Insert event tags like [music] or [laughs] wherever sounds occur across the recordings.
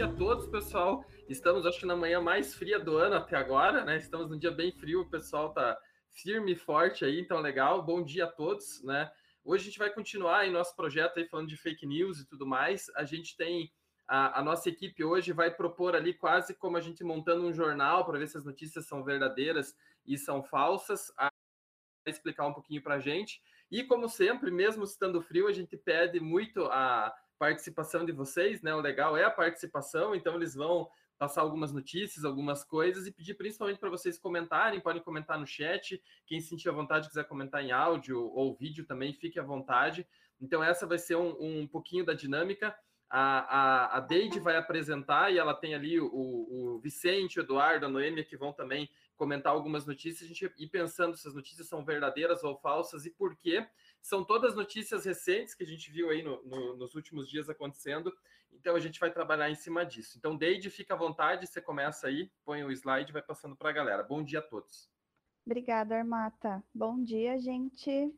dia a todos, pessoal. Estamos, acho que na manhã mais fria do ano até agora, né? Estamos num dia bem frio, o pessoal tá firme e forte aí, então legal. Bom dia a todos, né? Hoje a gente vai continuar em nosso projeto aí falando de fake news e tudo mais. A gente tem a, a nossa equipe hoje vai propor ali quase como a gente montando um jornal para ver se as notícias são verdadeiras e são falsas. A explicar um pouquinho para a gente. E como sempre, mesmo estando frio, a gente pede muito a participação de vocês, né? O legal é a participação, então eles vão passar algumas notícias, algumas coisas e pedir principalmente para vocês comentarem, podem comentar no chat, quem sentir a vontade quiser comentar em áudio ou vídeo também, fique à vontade. Então essa vai ser um, um pouquinho da dinâmica. A, a, a Deide vai apresentar e ela tem ali o, o Vicente, o Eduardo, a Noêmia que vão também comentar algumas notícias, a gente ir pensando se as notícias são verdadeiras ou falsas e por quê. São todas notícias recentes que a gente viu aí no, no, nos últimos dias acontecendo, então a gente vai trabalhar em cima disso. Então, Deide, fica à vontade, você começa aí, põe o slide e vai passando para a galera. Bom dia a todos. Obrigada, Armata. Bom dia, gente.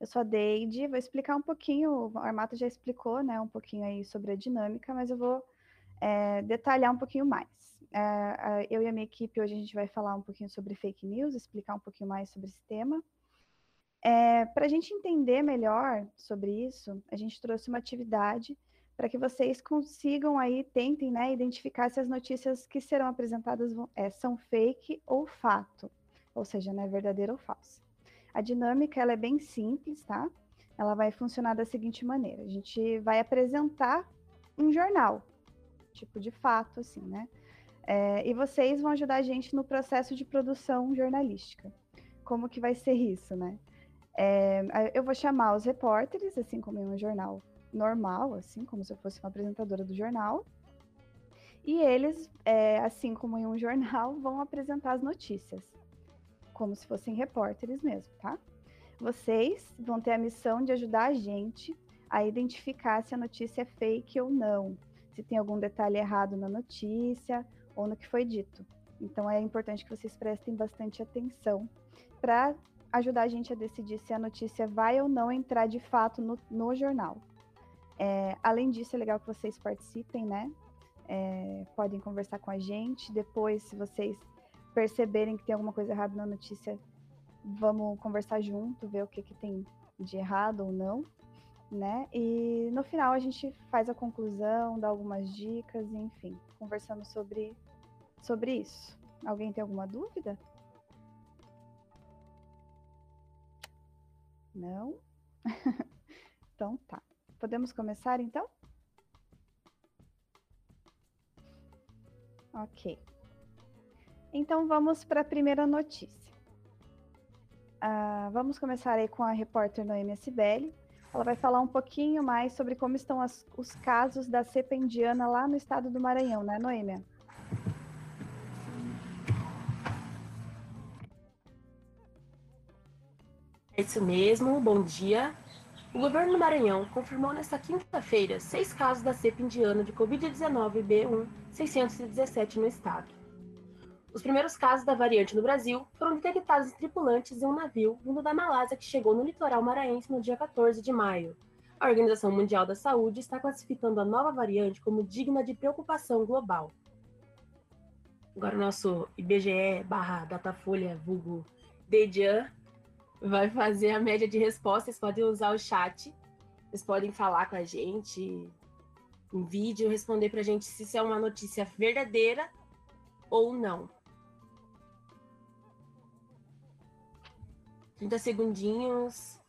Eu sou a Deide, vou explicar um pouquinho, a Armata já explicou, né, um pouquinho aí sobre a dinâmica, mas eu vou é, detalhar um pouquinho mais. É, eu e a minha equipe hoje a gente vai falar um pouquinho sobre fake news, explicar um pouquinho mais sobre esse tema. É, para a gente entender melhor sobre isso, a gente trouxe uma atividade para que vocês consigam aí, tentem né, identificar se as notícias que serão apresentadas é, são fake ou fato, ou seja, né, verdadeira ou falsa. A dinâmica ela é bem simples, tá? Ela vai funcionar da seguinte maneira: a gente vai apresentar um jornal, tipo de fato, assim, né? É, e vocês vão ajudar a gente no processo de produção jornalística. Como que vai ser isso, né? É, eu vou chamar os repórteres, assim como em um jornal normal, assim como se eu fosse uma apresentadora do jornal. E eles, é, assim como em um [laughs] jornal, vão apresentar as notícias, como se fossem repórteres mesmo, tá? Vocês vão ter a missão de ajudar a gente a identificar se a notícia é fake ou não, se tem algum detalhe errado na notícia ou no que foi dito. Então é importante que vocês prestem bastante atenção para ajudar a gente a decidir se a notícia vai ou não entrar de fato no, no jornal. É, além disso, é legal que vocês participem, né? É, podem conversar com a gente. Depois, se vocês perceberem que tem alguma coisa errada na notícia, vamos conversar junto, ver o que, que tem de errado ou não, né? E no final a gente faz a conclusão, dá algumas dicas, enfim, conversando sobre, sobre isso. Alguém tem alguma dúvida? Não? [laughs] então tá. Podemos começar então? Ok. Então vamos para a primeira notícia. Uh, vamos começar aí com a repórter Noemi Sibeli. Ela vai falar um pouquinho mais sobre como estão as, os casos da cepa indiana lá no estado do Maranhão, né, Noêmia? É isso mesmo, bom dia. O governo do Maranhão confirmou nesta quinta-feira seis casos da cepa indiana de Covid-19 B1-617 no estado. Os primeiros casos da variante no Brasil foram detectados em tripulantes em um navio vindo da Malásia que chegou no litoral maranhense no dia 14 de maio. A Organização Mundial da Saúde está classificando a nova variante como digna de preocupação global. Agora o nosso IBGE barra Datafolha vulgo Dedian vai fazer a média de respostas. Vocês podem usar o chat. Vocês podem falar com a gente em vídeo, responder para a gente se isso é uma notícia verdadeira ou não. 30 segundinhos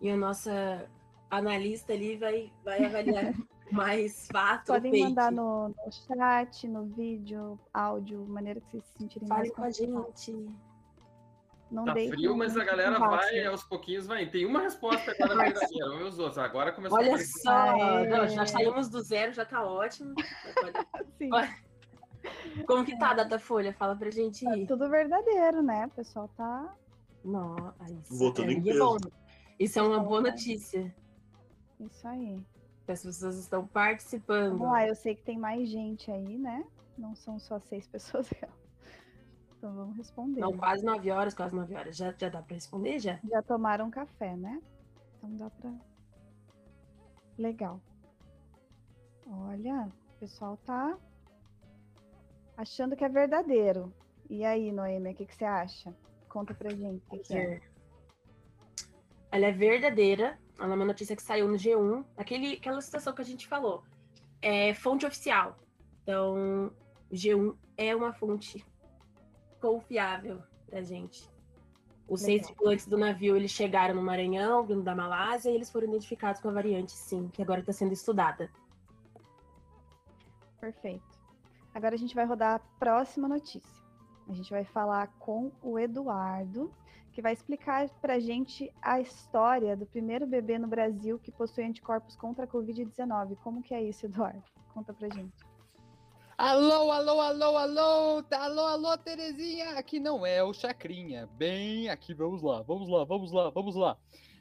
e a nossa analista ali vai, vai avaliar [laughs] mais fato Podem mandar no, no, chat, no vídeo, áudio, maneira que vocês se sentirem Fale mais com a gente. Não tá frio, mas a galera vai, aos pouquinhos vai. Tem uma resposta agora verdadeira, vamos os outros. Agora começou Olha a só, Não, já saímos do zero, já tá ótimo. [laughs] Sim. Como que tá a Datafolha? Fala pra gente ir. Tá tudo verdadeiro, né? O pessoal tá. Nossa, isso, é, é bom. isso é uma boa notícia. Isso aí. As pessoas estão participando. Vamos lá, eu sei que tem mais gente aí, né? Não são só seis pessoas. [laughs] Então vamos responder. Não, quase nove horas, quase nove horas. Já, já dá para responder, já? Já tomaram café, né? Então dá para. Legal. Olha, o pessoal tá achando que é verdadeiro. E aí, Noêmia, o que, que você acha? Conta pra gente. Que que é? Ela é verdadeira. Ela é uma notícia que saiu no G1. Aquele, aquela situação que a gente falou. É fonte oficial. Então, o G1 é uma fonte confiável da gente. Os seis tripulantes do navio, eles chegaram no Maranhão, vindo da Malásia, e eles foram identificados com a variante, sim, que agora está sendo estudada. Perfeito. Agora a gente vai rodar a próxima notícia. A gente vai falar com o Eduardo, que vai explicar pra gente a história do primeiro bebê no Brasil que possui anticorpos contra a Covid-19. Como que é isso, Eduardo? Conta pra gente. Alô, alô, alô, alô, tá, alô, alô, Terezinha, aqui não é o Chacrinha, bem, aqui vamos lá, vamos lá, vamos lá, vamos lá.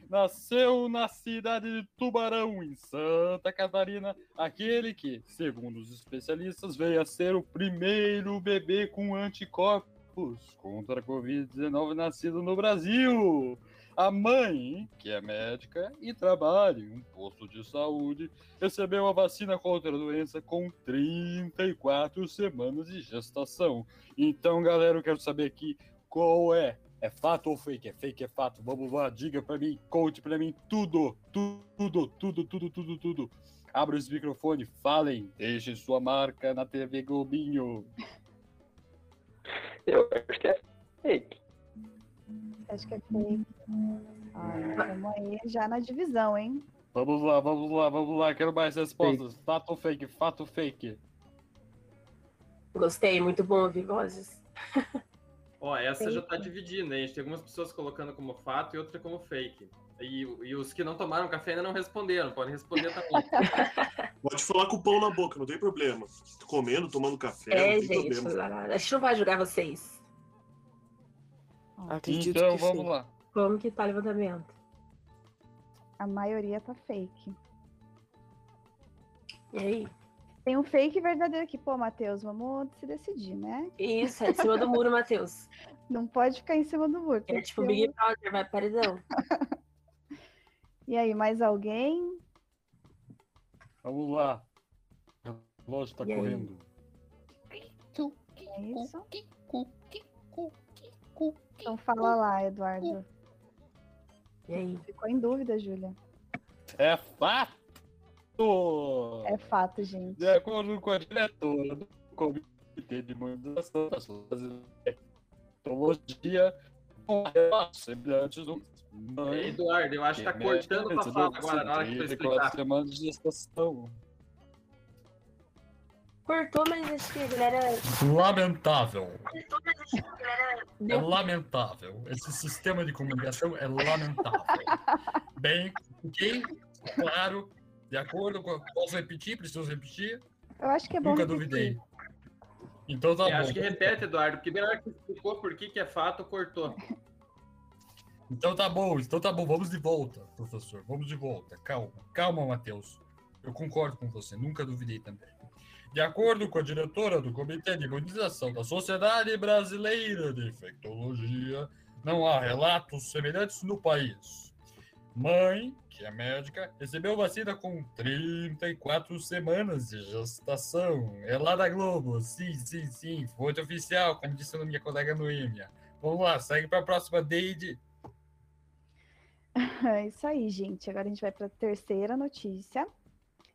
Nasceu na cidade de Tubarão, em Santa Catarina, aquele que, segundo os especialistas, veio a ser o primeiro bebê com anticorpos contra a Covid-19 nascido no Brasil. A mãe, que é médica e trabalha em um posto de saúde, recebeu a vacina contra a doença com 34 semanas de gestação. Então, galera, eu quero saber aqui qual é. É fato ou fake? É fake, é fato? Vamos lá, diga pra mim, conte pra mim tudo, tudo, tudo, tudo, tudo, tudo. Abra esse microfone, falem, deixem sua marca na TV Globinho. Eu acho que é fake. Acha que é fake? Estamos aí já na divisão, hein? Vamos lá, vamos lá, vamos lá, quero mais respostas. Fato ou fake? Fato ou fake? Gostei, muito bom ouvir vozes. Ó, essa já Fake. tá dividida, né? A gente tem algumas pessoas colocando como fato e outra como fake. E, e os que não tomaram café ainda não responderam, podem responder também. [laughs] Pode falar com o pão na boca, não tem problema. Tô comendo, tomando café, É, não tem gente, problema. a gente não vai julgar vocês. Acredito Então, que vamos sim. lá. Como que tá o levantamento? a maioria tá fake. E aí? Tem um fake e verdadeiro aqui. Pô, Matheus, vamos se decidir, né? Isso, é de cima do muro, Matheus. Não pode ficar em cima do muro. É tipo Big um- Brother, vai paredão. E aí, mais alguém? Vamos lá. O relógio tá E aí? correndo. É isso? Então fala lá, Eduardo. E aí? Ficou em dúvida, Júlia. É fato! É fato, gente. De acordo com a diretora do Comitê de Imunização da Sociedade de Tecnologia, com relatos semelhantes do Eduardo, eu acho que tá cortando tua fala agora na hora que tu explicar. semanas de gestação. Cortou, mas acho que a galera. Lamentável. É lamentável. Esse sistema de comunicação é lamentável. Bem, ok? Claro, de acordo com. Posso repetir? Preciso repetir? Eu acho que é bom. Nunca repetir. duvidei. Então tá É, bom. acho que repete, Eduardo, porque hora que explicou por que, que é fato, cortou. Então tá bom, então tá bom. Vamos de volta, professor. Vamos de volta. Calma, calma, Matheus. Eu concordo com você, nunca duvidei também. De acordo com a diretora do Comitê de Imunização da Sociedade Brasileira de Infectologia, não há relatos semelhantes no país. Mãe, que é médica, recebeu vacina com 34 semanas de gestação. É lá da Globo. Sim, sim, sim. Fonte oficial, como disse a minha colega Noêmia. Vamos lá, segue para a próxima, Deide. [laughs] É isso aí, gente. Agora a gente vai para a terceira notícia.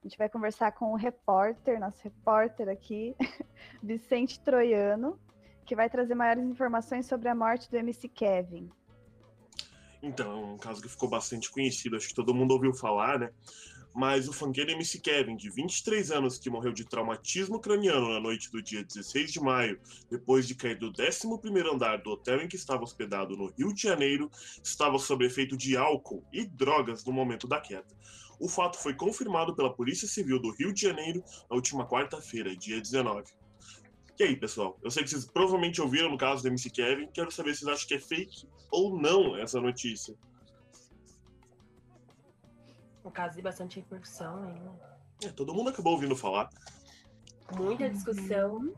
A gente vai conversar com o repórter, nosso repórter aqui, [laughs] Vicente Troiano, que vai trazer maiores informações sobre a morte do MC Kevin. Então, é um caso que ficou bastante conhecido, acho que todo mundo ouviu falar, né? Mas o funkeiro MC Kevin, de 23 anos, que morreu de traumatismo craniano na noite do dia 16 de maio, depois de cair do 11º andar do hotel em que estava hospedado no Rio de Janeiro, estava sob efeito de álcool e drogas no momento da queda. O fato foi confirmado pela Polícia Civil do Rio de Janeiro na última quarta-feira, dia 19. E aí, pessoal? Eu sei que vocês provavelmente ouviram no caso do MC Kevin, quero saber se vocês acham que é fake ou não essa notícia. Um caso de bastante repercussão ainda. É, todo mundo acabou ouvindo falar. Muita discussão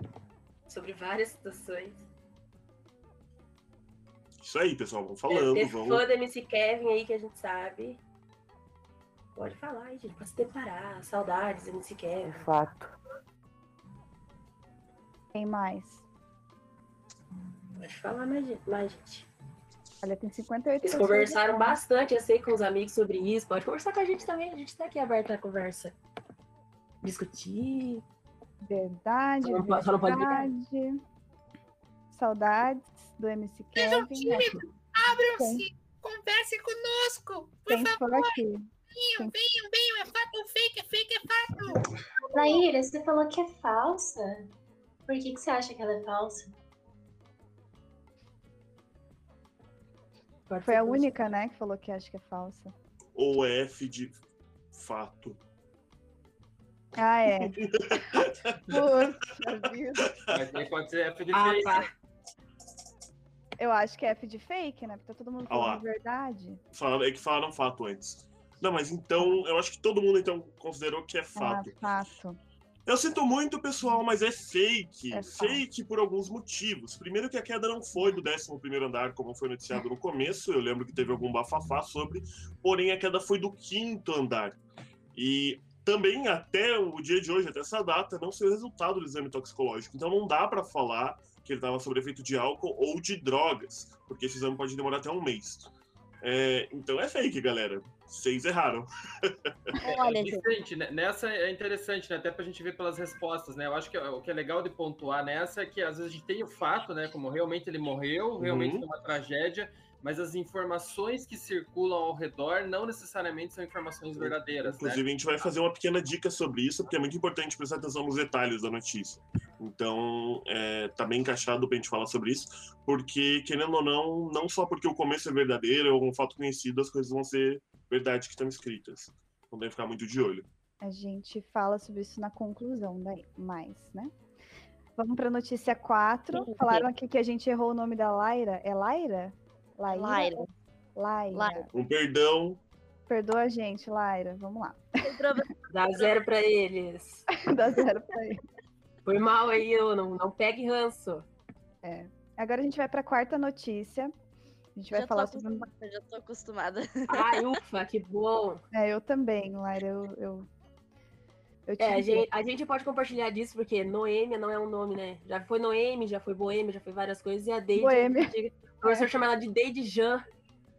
sobre várias situações. Isso aí, pessoal, vamos falando, ter vamos. fã da MC Kevin aí que a gente sabe. Pode falar aí, gente. Pode se preparar. Saudades, MC É Kevin. fato. Quem mais? Pode falar mais, mais, gente. Olha, tem 58 Eles conversaram bastante, eu sei, com os amigos sobre isso. Pode conversar com a gente também, a gente tá aqui aberto à conversa. Discutir. Verdade, Só não pode- só não pode brigar. verdade. Saudades do MC Kevin. Abram-se! Converse conosco! Por Quem favor, aqui? venham, venham, venham! É fato ou fake? É fake, é fato! Naira, você falou que é falsa. Por que, que você acha que ela é falsa? Pode Foi a única, né, que falou que acha que é falsa. Ou é F de fato. Ah, é. [laughs] Puxa vida. Mas aí pode ser F de Ah, fake. tá. Eu acho que é F de fake, né? Porque tá todo mundo Ah lá. falando verdade. Falaram- É que falaram fato antes. Não, mas então, eu acho que todo mundo então considerou que é Ah, fato. Eu sinto muito, pessoal, mas é fake. É fake por alguns motivos. Primeiro que a queda não foi do 11º andar, como foi noticiado no começo. Eu lembro que teve algum bafafá sobre. Porém, a queda foi do quinto andar. E também, até o dia de hoje, até essa data, não saiu o resultado do exame toxicológico. Então, não dá para falar que ele estava sob efeito de álcool ou de drogas, porque esse exame pode demorar até um mês. É, então, é fake, galera. Vocês erraram. Olha, É, gente. Vicente, né, nessa é interessante, né? Até pra gente ver pelas respostas, né? Eu acho que o que é legal de pontuar nessa é que às vezes a gente tem o fato, né? Como realmente ele morreu, realmente Uhum. foi uma tragédia, mas as informações que circulam ao redor não necessariamente são informações verdadeiras, né? Inclusive, a gente vai fazer uma pequena dica sobre isso, porque é muito importante prestar atenção nos detalhes da notícia. Então, é, tá bem encaixado pra gente falar sobre isso, porque, querendo ou não, não só porque o começo é verdadeiro ou um fato conhecido, as coisas vão ser verdade que estão escritas. Então, deve ficar muito de olho. A gente fala sobre isso na conclusão daí, mais, né? Vamos para notícia 4. Sim, Falaram aqui que a gente errou o nome da Laira. É Laira? Laíra? Laira. Laira. Laira. Um perdão. Perdoa a gente, Laira. Vamos lá. [laughs] Dá zero pra eles. [laughs] Dá zero pra ele. Foi mal aí, eu não, não pegue ranço. Agora a gente vai para a quarta notícia. A gente vai Já falar sobre. já tô acostumada. [laughs] Ai, ufa, que bom. É, eu também, Laira. Eu, eu, É, a gente, a gente pode compartilhar disso, porque Noêmia não é um nome, né? Já foi Noemi, já foi Boêmia, já foi várias coisas, e a Deide. Boêmia. O professor chama ela de Deide Jean.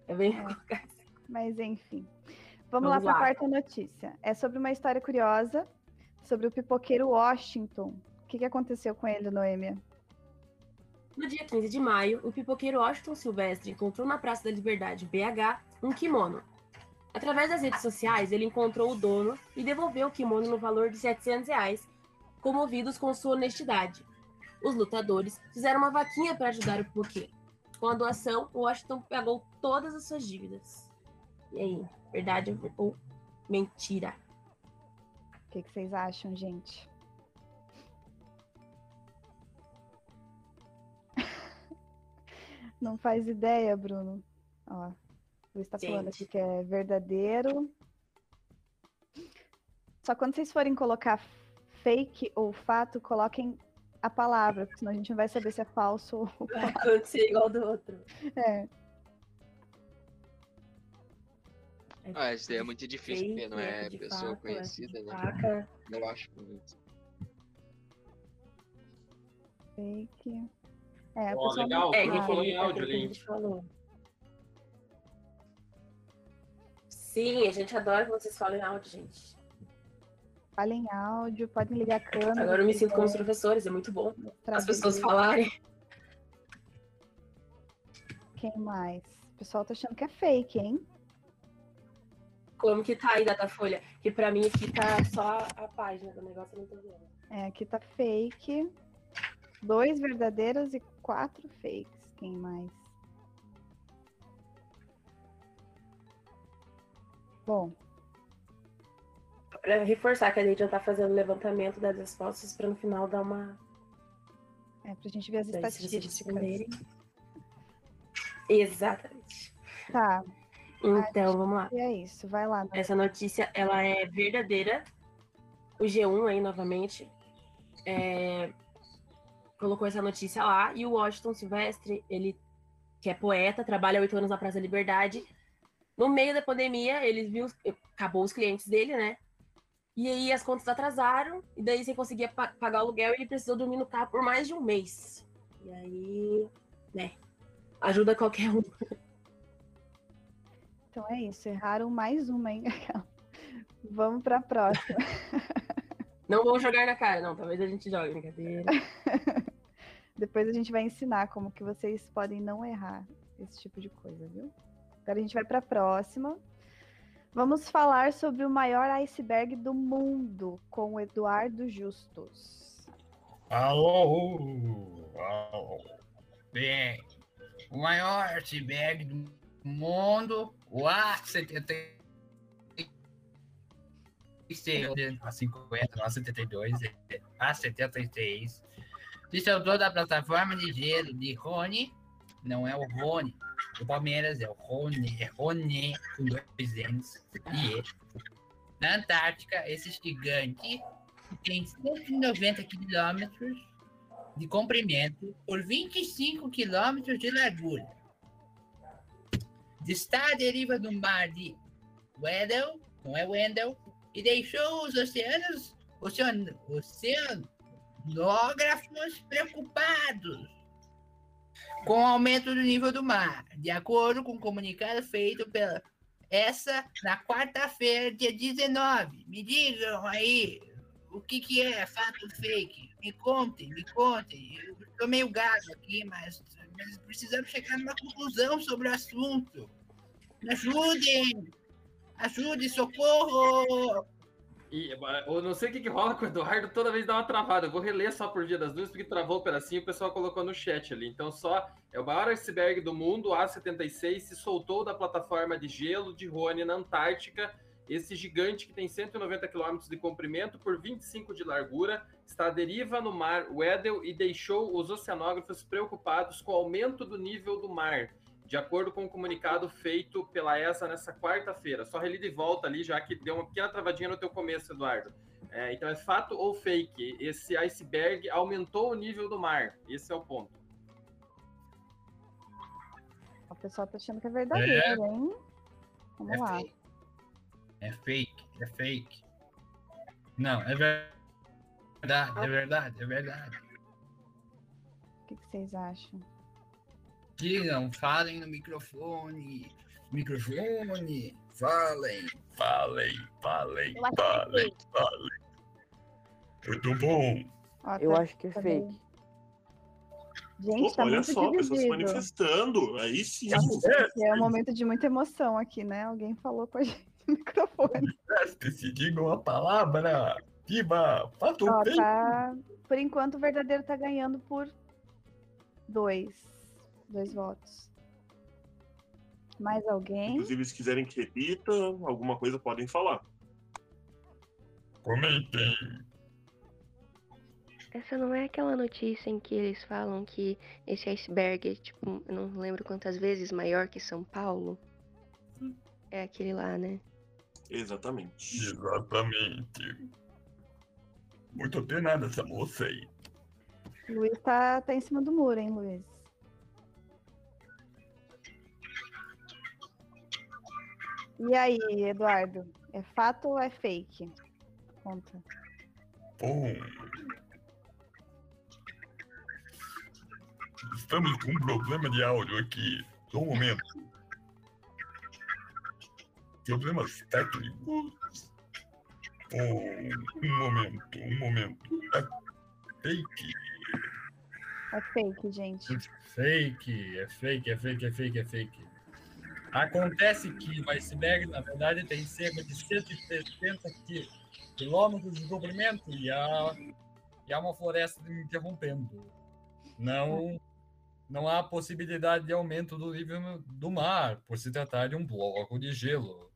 É bem É. Mas enfim. Vamos, Vamos lá para a lá. quarta notícia. É sobre uma história curiosa sobre o pipoqueiro Washington. O que, que aconteceu com ele, Noêmia? No dia 15 de maio, o pipoqueiro Washington Silvestre encontrou na Praça da Liberdade, BH, um kimono. Através das redes sociais, ele encontrou o dono e devolveu o kimono no valor de 700 reais, comovidos com sua honestidade. Os lutadores fizeram uma vaquinha para ajudar o pipoqueiro. Com a doação, o Washington pagou todas as suas dívidas. E aí, verdade ou mentira? O que, que vocês acham, gente? Não faz ideia, Bruno. Ó, o Luiz tá falando aqui que é verdadeiro. Só quando vocês forem colocar fake ou fato, coloquem a palavra, porque senão a gente não vai saber se é falso ou Vai acontecer igual do outro. é. Ah, isso daí é muito difícil, porque não é de pessoa conhecida, né? faca. Eu acho muito. Fake. É, pessoa legal, não É, sabe. falou em áudio ali. a gente falou. Sim, a gente adora que vocês falem áudio, gente. Fala em áudio, podem ligar a câmera. Agora eu me sinto como os professores, é muito bom as pessoas falarem. Quem mais? O pessoal tá achando que é fake, hein? Como que tá aí, Datafolha? Que pra mim aqui tá só a página do negócio, não tô vendo. É, aqui tá fake. Dois verdadeiros e quatro fakes. Quem mais? Bom, Pra reforçar que a gente já tá fazendo o levantamento das respostas pra no final dar uma. é pra gente ver as Daí, estatísticas. Exatamente. Tá, Então, vamos lá. e é isso. Vai lá. Essa notícia, ela é verdadeira. O G1 aí, novamente, é, colocou essa notícia lá. E o Washington Silvestre, ele que é poeta, trabalha oito anos na Praça da Liberdade. No meio da pandemia, ele viu... Acabou os clientes dele, né? E aí as contas atrasaram, e daí sem conseguir pa- pagar o aluguel, ele precisou dormir no carro por mais de um mês. E aí, né, ajuda qualquer um. Então é isso, erraram mais uma, hein? [laughs] Vamos para a próxima. [laughs] Não vou jogar na cara, não, talvez a gente jogue, brincadeira. [laughs] Depois a gente vai ensinar como que vocês podem não errar esse tipo de coisa, viu? Agora a gente vai para a próxima. Vamos falar sobre o maior iceberg do mundo com o Eduardo Justus. Alô, alô. Bem, O maior iceberg do mundo, o A70. A50, não, A72, é. A76, se soltou da plataforma de gelo de Rony, não é o Rony, do Palmeiras, é o Rony, é Rony, com dois N's e E. Na Antártica, esse gigante tem 190 quilômetros de comprimento por 25 quilômetros de largura. Está à deriva do mar de Weddell, não é Wendell, e deixou os oceanos, ocean, oceanógrafos preocupados com o aumento do nível do mar, de acordo com o comunicado feito pela essa na quarta-feira, dia 19. Me digam aí o que, que é fato fake. Me contem, me contem. Eu tô meio gago aqui, mas, mas precisamos chegar numa conclusão sobre o assunto. Me ajudem! Ajude, socorro! E, eu não sei o que, que rola com o Eduardo, toda vez dá uma travada. Eu vou reler só por Dia das Dúvidas, porque travou o pedacinho e o pessoal colocou no chat ali. Então, só é o maior iceberg do mundo, A76, se soltou da plataforma de gelo de Rony, na Antártica. Esse gigante que tem 190 km de comprimento por 25 de largura está à deriva no mar Weddell e deixou os oceanógrafos preocupados com o aumento do nível do mar, de acordo com o comunicado feito pela ESA nessa quarta-feira. Só reli de volta ali, já que deu uma pequena travadinha no teu começo, Eduardo. É, então, é fato ou fake? Esse iceberg aumentou o nível do mar. Esse é o ponto. O pessoal tá achando que é verdadeiro, hein? Vamos É lá. fake. É fake, é fake. Não, é ver- verdade, é verdade, é verdade. O que, que vocês acham? Digam, falem no microfone. Microfone, falem. Falem, falem, Eu é falem, fake. falem. Tudo bom? Ó, Eu tá- acho que é tá fake. bem- Gente, Opa, tá olha muito só, pessoas se dividido. manifestando. Aí sim. É um momento de muita emoção aqui, né? Alguém falou com a [laughs] gente no microfone. Se digam a palavra. Viva! Fato Ó, fake. tá... Por enquanto, o verdadeiro tá ganhando por dois. Dois votos. Mais alguém? Inclusive, se quiserem que repita alguma coisa, podem falar. Comentem. Essa não é aquela notícia em que eles falam que esse iceberg é, tipo, eu não lembro quantas vezes maior que São Paulo? É aquele lá, né? Exatamente. Exatamente. Muito penada essa moça aí. Luiz tá, tá em cima do muro, hein, Luiz? E aí, Eduardo? É fato ou é fake? Conta. Bom. Estamos com um problema de áudio aqui. Só um momento. Problemas técnicos. Bom, um momento, um momento. É fake. É fake, gente. Fake, é fake, é fake, é fake, é fake. Acontece que o iceberg, na verdade, tem cerca de 170 qui- quilômetros de comprimento e há, e há uma floresta me interrompendo. Não, não há possibilidade de aumento do nível do mar, por se tratar de um bloco de gelo.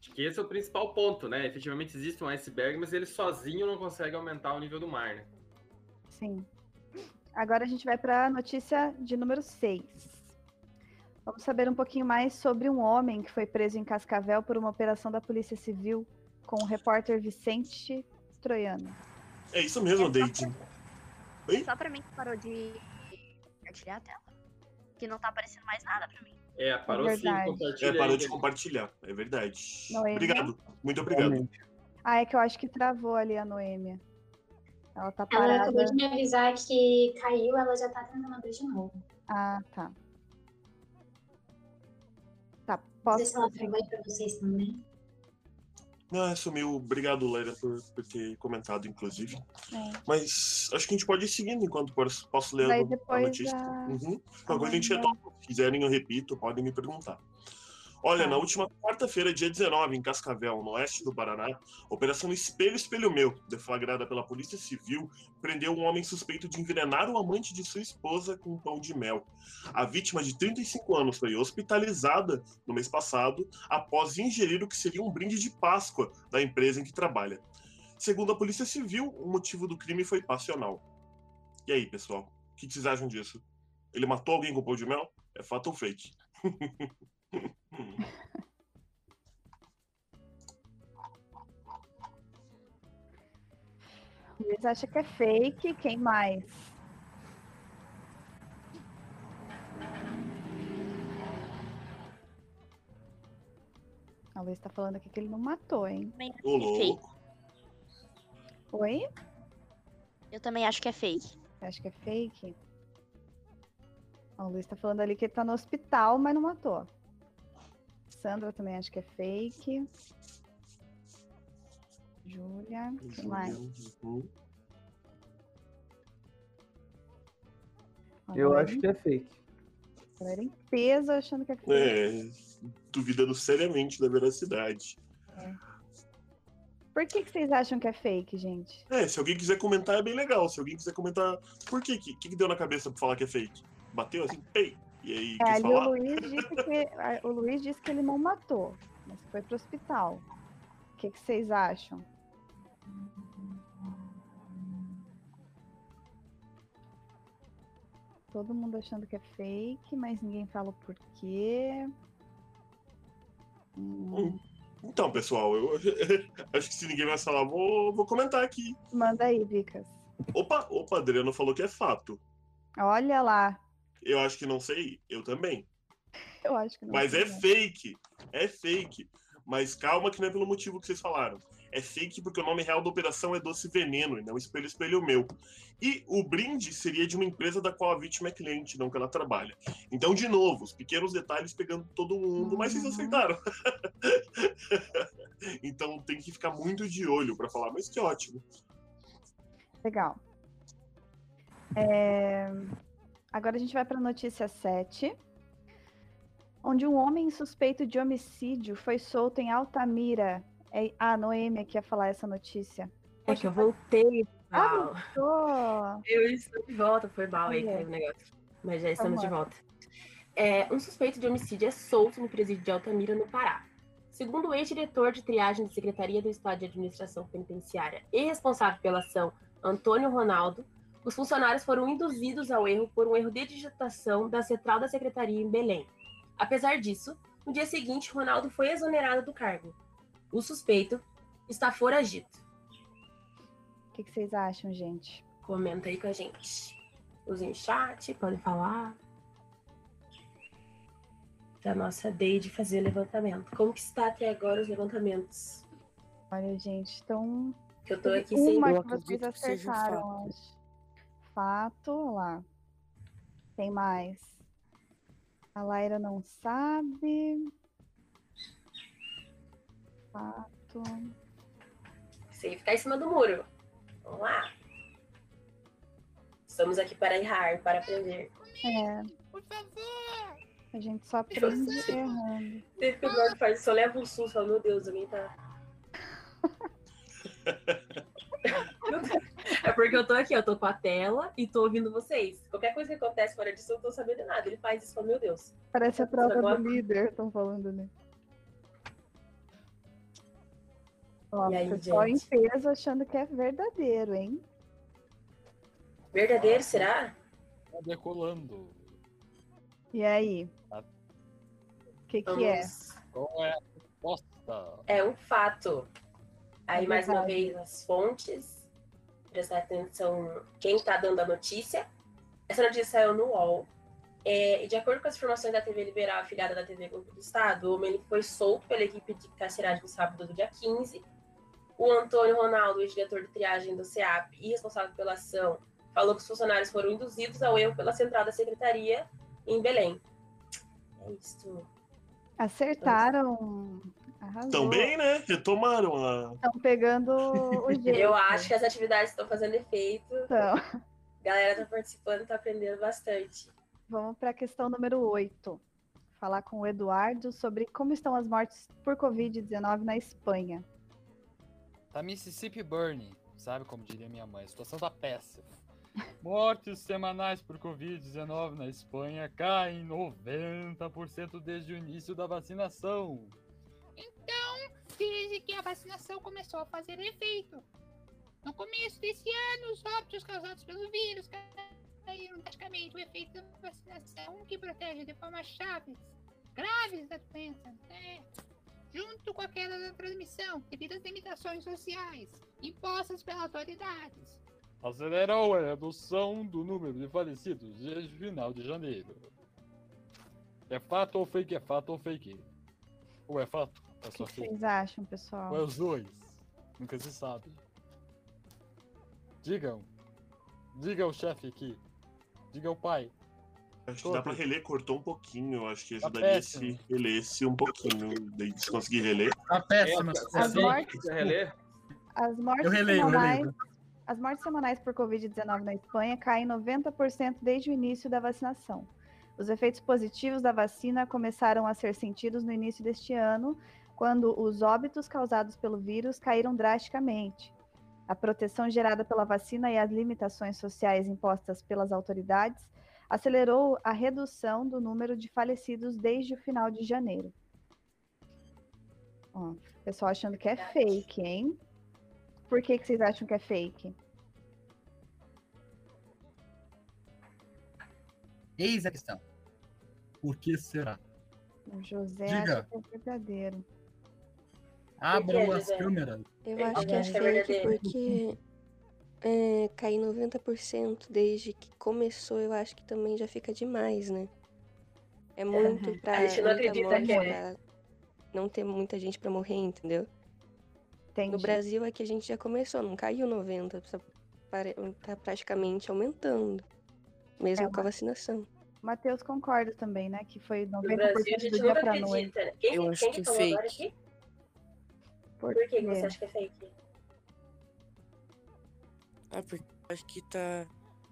Acho que esse é o principal ponto, né? Efetivamente existe um iceberg, mas ele sozinho não consegue aumentar o nível do mar, né? Sim. Agora a gente vai para a notícia de número 6. Vamos saber um pouquinho mais sobre um homem que foi preso em Cascavel por uma operação da Polícia Civil com o repórter Vicente Troiano. É isso mesmo, Deide. Oi? Só pra mim que parou de compartilhar a tela. Que não tá aparecendo mais nada pra mim. É, parou sim, verdade. compartilha É, parou de compartilhar. É verdade. Ele- Obrigado. Muito obrigado. Ah, é que eu acho que travou ali a Noêmia. Ela tá Ela parada. acabou de me avisar que caiu, ela já tá tentando abrir de novo. Ah, tá. Posso se ela travou aí pra vocês também. Não, sumiu. Obrigado, Leira, por, por ter comentado, inclusive. É. Mas acho que a gente pode ir seguindo enquanto posso, posso ler Daí a, a notícia. a- Uhum. Agora a gente Amanda. retoma. Se quiserem, eu repito, podem me perguntar. Olha, Tá. na última quarta-feira, dia 19, em Cascavel, no oeste do Paraná, Operação Espelho Espelho Meu, deflagrada pela Polícia Civil, prendeu um homem suspeito de envenenar o amante de sua esposa com um pão de mel. A vítima, de 35 anos, foi hospitalizada no mês passado após ingerir o que seria um brinde de Páscoa da empresa em que trabalha. Segundo a Polícia Civil, o motivo do crime foi passional. E aí, pessoal? O que vocês acham disso? Ele matou alguém com pão de mel? É fato ou fake? [laughs] O Luiz acha que é fake. Quem mais? A Luiz tá falando aqui que ele não matou, hein? Também acho Ô, que é louco. Oi? Eu também acho que é fake. Você acha que é fake? Ó, O Luiz tá falando ali que ele tá no hospital, mas não matou. Sandra também acha que é fake. Júlia. Quem mais? Uhum. Eu acho que é fake. Galera em peso achando que é fake. É, duvidando seriamente da veracidade. Por que, que vocês acham que é fake, gente? É, se alguém quiser comentar é bem legal. Se alguém quiser comentar, por que que, que, que deu na cabeça pra falar que é fake? Bateu assim, pei. E aí, É, ali o? Luiz, disse que, [laughs] o Luiz disse que ele não matou, mas foi pro hospital. O que, que vocês acham? Todo mundo achando que é fake, mas ninguém fala o porquê. Hum, Então, pessoal, eu [laughs] acho que se ninguém vai falar, vou, vou comentar aqui. manda aí, Vicas. Opa, opa, Adriano falou que é fato. Olha lá. Eu acho que não sei, eu também. [laughs] Eu acho que não. Mas sei, é fake. É fake. Mas calma que não é pelo motivo que vocês falaram. É fake porque o nome real da operação é Doce Veneno e não Espelho Espelho Meu. E o brinde seria de uma empresa da qual a vítima é cliente, não que ela trabalha. Então, de novo, os pequenos detalhes pegando todo mundo, mas vocês aceitaram. [laughs] então tem que ficar muito de olho para falar, mas que ótimo. Legal. É, Agora a gente vai para a notícia 7, onde um homem suspeito de homicídio foi solto em Altamira. É... Ah, Noêmia que ia falar essa notícia. É que eu voltei. Ah, voltou! Eu estou de volta, foi mal aí, caiu o negócio. Mas já estamos de volta. É, um suspeito de homicídio é solto no presídio de Altamira, no Pará. Segundo o ex-diretor de triagem da Secretaria do Estado de Administração Penitenciária e responsável pela ação, Antônio Ronaldo, os funcionários foram induzidos ao erro por um erro de digitação da central da Secretaria em Belém. Apesar disso, no dia seguinte, Ronaldo foi exonerado do cargo. O suspeito está foragido. O que, que vocês acham, gente? Comenta aí com a gente. Usem chat, podem falar. Pra nossa Deide fazer o levantamento. Como que está até agora os levantamentos? Olha, gente. Que eu tô aqui sem. Uma que vocês acertaram, acho. Fato, olha lá. Tem mais. A Laira não sabe. Fato. Sem ficar em cima do muro. Vamos lá. Estamos aqui para errar, para aprender. É. Por favor. A gente só aprende errando. Sempre que o Eduardo faz, só leva um susto, fala, meu Deus, alguém tá. [laughs] [laughs] [laughs] É porque eu tô aqui, eu tô com a tela e tô ouvindo vocês. Qualquer coisa que acontece fora disso, eu não tô sabendo de nada. Ele faz isso, meu Deus. Parece a prova Agora- do líder, estão falando, né? Ó, E aí, pessoal em peso achando que é verdadeiro, hein? Verdadeiro, será? Tá decolando. E aí? Tá. O que, que é? Qual é a resposta? É um fato. Aí, É mais uma vez, as fontes. Prestar atenção quem está dando a notícia. Essa notícia saiu no UOL. É, e de acordo com as informações da TV Liberal, afiliada da TV Globo do Estado, o ele foi solto pela equipe de carceragem no sábado do dia 15. o Antônio Ronaldo, ex-diretor de triagem do CEAP e responsável pela ação, falou que os funcionários foram induzidos ao erro pela central da secretaria em Belém. É isso. Acertaram. Arrasou. Também, né? Retomaram a. Estão pegando o [laughs] jeito. Eu acho que as atividades estão fazendo efeito. Então, A galera tá participando, tá aprendendo bastante. vamos para a questão número 8. Falar com o Eduardo sobre como estão as mortes por Covid-19 na Espanha. Tá Mississippi Burning, sabe como diria minha mãe. A situação tá péssima. [laughs] Mortes semanais por Covid-19 na Espanha caem 90% desde o início da vacinação. Então, desde que a vacinação começou a fazer efeito. No começo desse ano, os óbitos causados pelo vírus caíram praticamente o efeito da vacinação que protege de forma chaves, graves da doença, né? junto com a queda da transmissão devido às limitações sociais impostas pelas autoridades. Acelerou a redução do número de falecidos desde o final de janeiro. É fato ou fake? É fato ou fake? Ou é fato? É O que fake? vocês acham, pessoal? Ou é os dois? Nunca se sabe. Digam. Diga o chefe aqui. Diga o pai. Acho que dá pra reler, cortou um pouquinho. Eu acho que Tá ajudaria se relesse um pouquinho. Daí, se conseguir reler. Tá péssima a As mortes, as Eu releio, eu semanais, releio. as mortes semanais por Covid-19 na Espanha caem 90% desde o início da vacinação. Os efeitos positivos da vacina começaram a ser sentidos no início deste ano, quando os óbitos causados pelo vírus caíram drasticamente. A proteção gerada pela vacina e as limitações sociais impostas pelas autoridades acelerou a redução do número de falecidos desde o final de janeiro. Ó, o pessoal achando que é fake, hein? Por que, que vocês acham que é fake? Eis a questão. Por que será? O José Diga. acha que é verdadeiro. Abram as câmeras. Eu acho que é acho que é fake porque é, cair 90% desde que começou, eu acho que também já fica demais, né? É muito pra A gente não acredita que é. pra não ter muita gente pra morrer, entendeu? Entendi. No Brasil aqui a gente já começou, não caiu 90, só pare- tá praticamente aumentando, mesmo É, com a vacinação. O Matheus concorda também, né? Que foi 90% No Brasil, a do dia pra noite. Quem, Eu quem acho que que é fake. Por, Por que que você acha que é fake? Ah, porque eu acho que tá.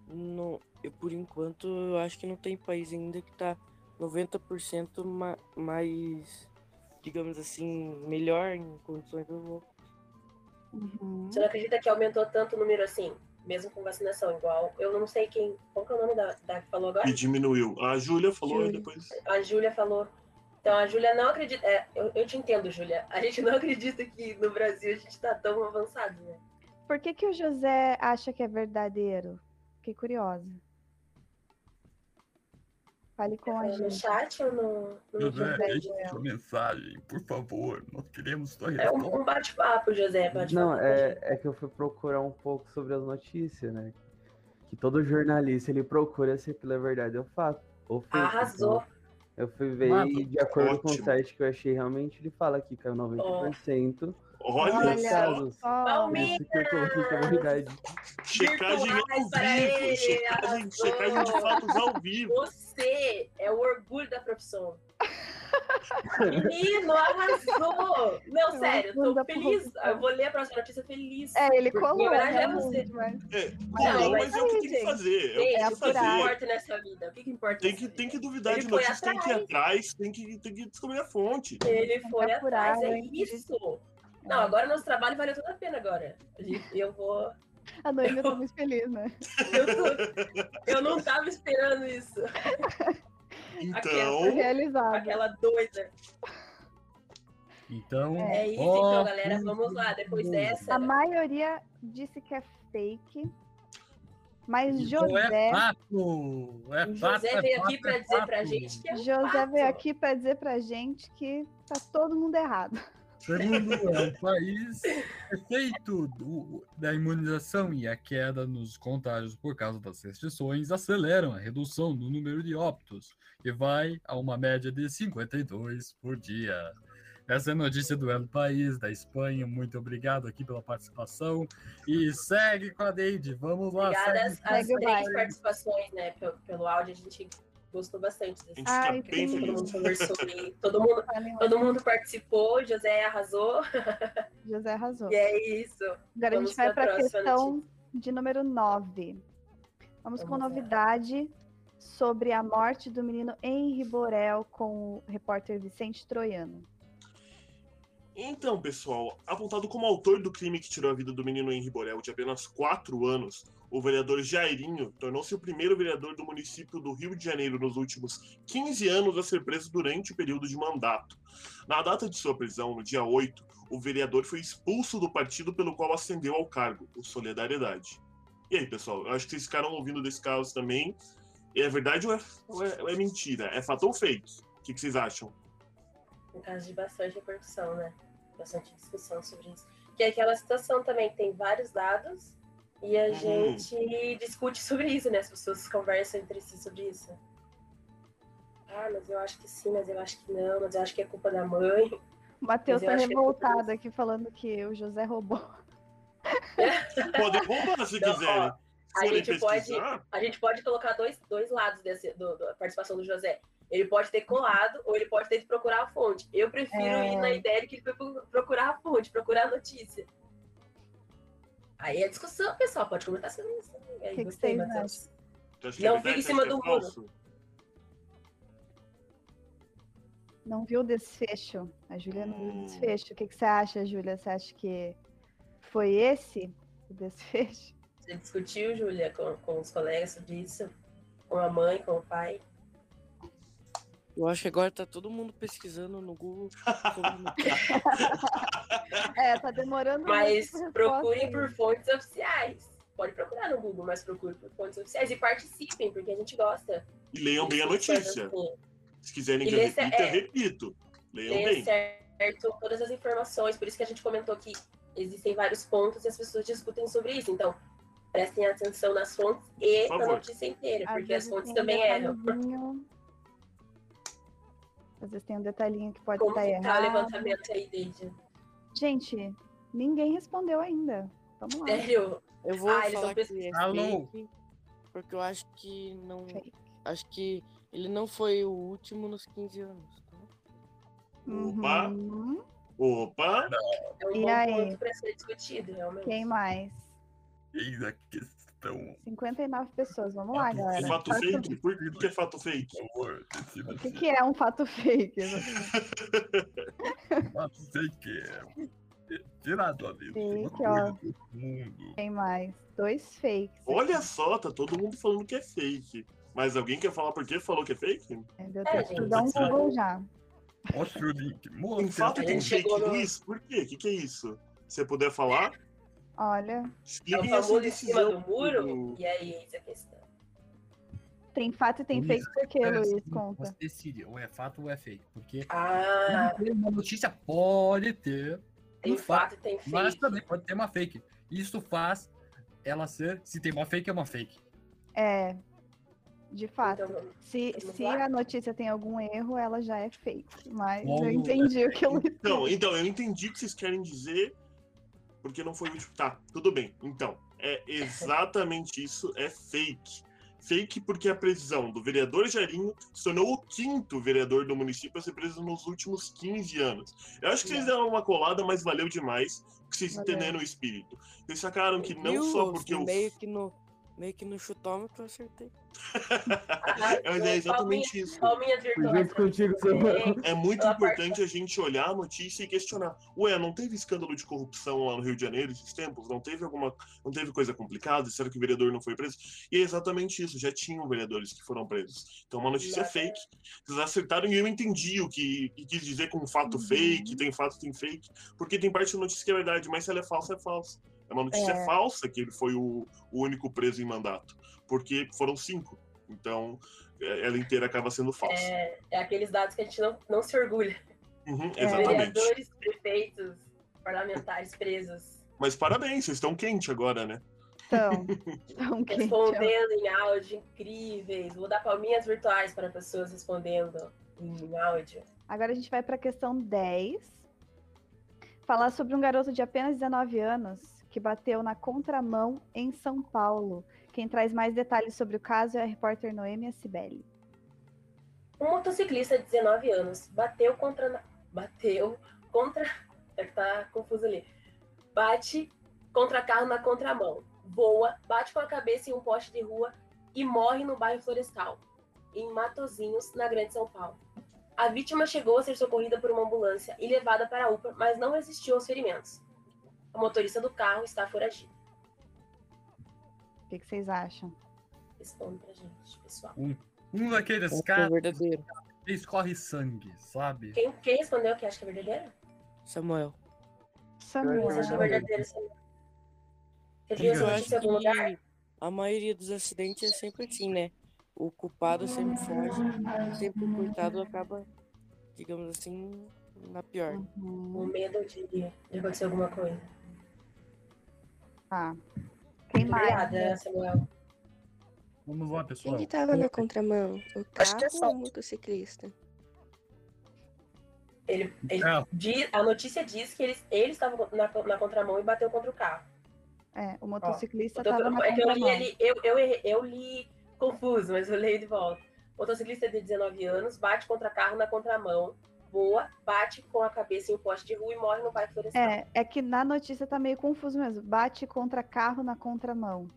No, eu, por enquanto, eu acho que não tem país ainda que tá 90% ma, mais, digamos assim, melhor em condições do outro. Uhum. Você não acredita que aumentou tanto o número assim? Mesmo com vacinação, igual. Eu não sei quem. Qual que é o nome da, da que falou agora? E diminuiu. A Júlia falou Júlia. depois. A Júlia falou. Então a Júlia não acredita. É, eu, eu te entendo, Júlia. A gente não [laughs] acredita que no Brasil a gente tá tão avançado, né? Por que, que o José acha que é verdadeiro? Fiquei curiosa. Fale com a No gente. chat ou no, no José, deixe sua mensagem, por favor. Nós queremos sua É um, resposta. um bate-papo, José. Bate Não, é, é que eu fui procurar um pouco sobre as notícias, né? Que todo jornalista ele procura se aquilo é verdade ou fato. Ou. Arrasou. Então, eu fui ver Mano, e de acordo com o ótimo. site que eu achei, realmente ele fala que caiu 90%. Olha, dos Olha casos. só. Palmeiras! É verdade. checagem ao vivo. ele, Checagem, checagem de fatos ao vivo. Você é o orgulho da profissão. Menino, arrasou! Não, Eu sério, tô feliz. Eu vou ler a próxima notícia feliz. É, ele colou, né, você. mas- É, Não, mas é o que tem que fazer. É o que o que fazer. importa nessa vida? O que, que importa? Tem que, tem que duvidar Ele de notícias, tem que ir atrás. tem que, tem que descobrir a fonte. Ele foi apurar, atrás, é isso. Não, agora nosso trabalho valeu toda a pena agora. Eu vou. A Noemi tá muito feliz, né? [laughs] Eu, tô- eu não tava esperando isso. Então, Realizado. Aquela doida. Então, É isso, ó, então, galera. Vamos lá. Depois dessa. A maioria disse que é fake. Mas Então José, é fato. É fato, José é veio fato, aqui pra é dizer pra fato. gente que é José fato. veio aqui para dizer pra gente que tá todo mundo errado. Segundo, é um país efeito do- da imunização e a queda nos contágios por causa das restrições aceleram a redução do número de óbitos, que vai a uma média de 52 por dia. Essa é a notícia do El País, da Espanha. Muito obrigado aqui pela participação. E segue com a Deide. Vamos lá. Obrigada às três participações, né? Pelo, pelo áudio, a gente gostou bastante desse A gente fica bem Todo feliz. mundo conversou e todo [laughs] mundo, todo mundo participou, José arrasou. [laughs] José arrasou. E é isso. Agora Vamos a gente vai pra para a questão de número 9. Vamos, com Vamos lá. novidade sobre a morte do menino Henri Borel com o repórter Vicente Troiano. Então, pessoal, apontado como autor do crime que tirou a vida do menino Henri Borel de apenas 4 anos, o vereador Jairinho tornou-se o primeiro vereador do município do Rio de Janeiro nos últimos 15 anos a ser preso durante o período de mandato. Na data de sua prisão, no dia 8, o vereador foi expulso do partido pelo qual ascendeu ao cargo, o Solidariedade. E aí, pessoal, eu acho que vocês ficaram ouvindo desse caso também. É verdade ou é, ou é- ou é mentira? É fato ou fake? O que, que vocês acham? Um caso de bastante repercussão, né? Bastante discussão sobre isso. Que é aquela situação também, tem vários dados e a Uhum. gente discute sobre isso, né? As pessoas conversam entre si sobre isso. Ah, mas eu acho que sim, mas eu acho que não, mas eu acho que é culpa da mãe. O Matheus tá é revoltado aqui falando que o José roubou. Podem roubar se [laughs] ó, Se a gente, pode, a gente pode colocar dois, dois lados desse, do- da participação do José. Ele pode ter colado ou ele pode ter ido procurar a fonte. Eu prefiro É. ir na ideia de que ele foi pro- procurar a fonte, procurar a notícia. Aí é discussão, pessoal. Pode comentar sobre isso. também. Aí, Que que gostei, que é Não fica em cima do muro. Não viu o desfecho. A Júlia não viu o Hum. desfecho. O que, que você acha, Júlia? Você acha que foi esse o desfecho? Você discutiu, Júlia, com, com os colegas sobre isso? Com a mãe, com o pai? Eu acho que agora tá todo mundo pesquisando no Google. notícia. [laughs] É, tá demorando Mas procurem por aí. fontes oficiais. Pode procurar no Google, mas procure por fontes oficiais e participem, porque a gente gosta. E leiam bem a notícia. assim. Se quiserem que eu repita, é. repito. Leiam bem. certo todas as informações. Por isso que a gente comentou que existem vários pontos e as pessoas discutem sobre isso. Então, prestem atenção nas fontes e na notícia inteira, porque as fontes também erram. Às vezes tem um detalhinho que pode Como estar que tá o errado. levantamento aí, Deide? Gente, ninguém respondeu ainda. Vamos lá. Sério? Eu vou Ah, falar que é fake, porque eu acho que não. Fake. Acho que ele não foi o último nos 15 anos. tá? Opa, Uhum. opa. É um E bom aí? ponto para ser discutido, realmente. Quem mais? Eis a questão. 59 pessoas. Vamos lá, galera. Fato Fato- fake? Por que que é fato fake? O que, que é um fato fake? [laughs] Fato fake é tirado ali. Fake, ó. mundo. Quem mais? Dois fakes. Olha só, tá todo mundo falando que é fake. Mas alguém quer falar por que falou que é fake? Deu É, tempo de dar um sabe? Google já. Mostra o link. Mostra. fato tem fake news? Por quê? O que, que é isso? Se você puder falar, Olha, É o expliquem essa famoso em cima do muro? E aí, eis a questão. tem fato e tem Luiz, fake por quê, Espera Luiz? assim, Conta. Você decide, ou é fato ou é fake. Porque Ah, uma notícia pode ter tem um fato, fato e tem mas fake. também pode ter uma fake. Isso faz ela ser, se tem uma fake, é uma fake. É, de fato. Então, Se, se lá? a notícia tem algum erro, ela já é fake. Mas Como eu entendi o que Luiz Então, então, eu entendi o que vocês querem dizer, porque não foi o último. Tá, tudo bem. Então, é exatamente isso, é fake. Fake porque a prisão do vereador Jairinho se tornou o quinto vereador do município a ser preso nos últimos 15 anos. Eu acho que vocês deram uma colada, mas valeu demais, porque vocês Valeu. entenderam o espírito. Vocês sacaram que não só porque o meio que no meio que no chutômetro eu acertei. [laughs] Mas é exatamente isso. Seu É muito importante a gente olhar a notícia e questionar. Ué, não teve escândalo de corrupção lá no Rio de Janeiro esses tempos? Não teve alguma. Não teve coisa complicada? Será que o vereador não foi preso? E é exatamente isso, já tinham vereadores que foram presos. Então, uma notícia fake. Vocês acertaram e eu entendi o que, que quis dizer com fato Uhum. fake, tem fato, tem fake. Porque tem parte da notícia que é verdade, mas se ela é falsa, é falsa. É uma notícia É. falsa que ele foi o, o único preso em mandato. Porque foram cinco. Então, é- ela inteira acaba sendo falsa. É, é aqueles dados que a gente não, não se orgulha. Uhum, É. exatamente. Vereadores, prefeitos, parlamentares presos, Mas parabéns, vocês estão quentes agora, né? Então, então [laughs] quente, respondendo em áudio incríveis. Vou dar palminhas virtuais para pessoas respondendo em áudio. Agora a gente vai para a questão 10. Falar sobre um garoto de apenas 19 anos que bateu na contramão em São Paulo. Quem traz mais detalhes sobre o caso é a repórter Noêmia Cibele. Um motociclista de 19 anos bateu contra. Bateu contra. [laughs] É que tá confuso ali. Bate contra carro na contramão. Voa, bate com a cabeça em um poste de rua e morre no bairro Florestal, em Matozinhos, na Grande São Paulo. A vítima chegou a ser socorrida por uma ambulância e levada para a UPA, mas não resistiu aos ferimentos. O motorista do carro está foragido. O que, que vocês acham? Responde pra gente, pessoal. Um, um daqueles que é caras verdadeiro. que escorre sangue, sabe? Quem, quem respondeu que acha que é verdadeiro? Samuel. Samuel. Você acha que é verdadeiro, Samuel? Você viu essa Eu acho notícia em algum lugar? a maioria dos acidentes é sempre assim, né? O culpado sempre foge, sempre o coitado acaba, digamos assim, na pior. O medo de, de acontecer alguma coisa. Tá. Quem mais? Obrigada, Samuel. Vamos lá, pessoal. Quem que tava na contramão? O Acho que é carro ou o motociclista? Ele, ele Ah. diz- a notícia diz que ele, ele estava na, na contramão e bateu contra o carro. É, o motociclista estava na é que eu li, contramão. ele- eu, eu, eu li confuso, mas eu leio de volta. Motociclista de 19 anos bate contra carro na contramão, voa, bate com a cabeça em um poste de rua e morre no bairro florestal. É, é que na notícia tá meio confuso mesmo. Bate contra carro na contramão.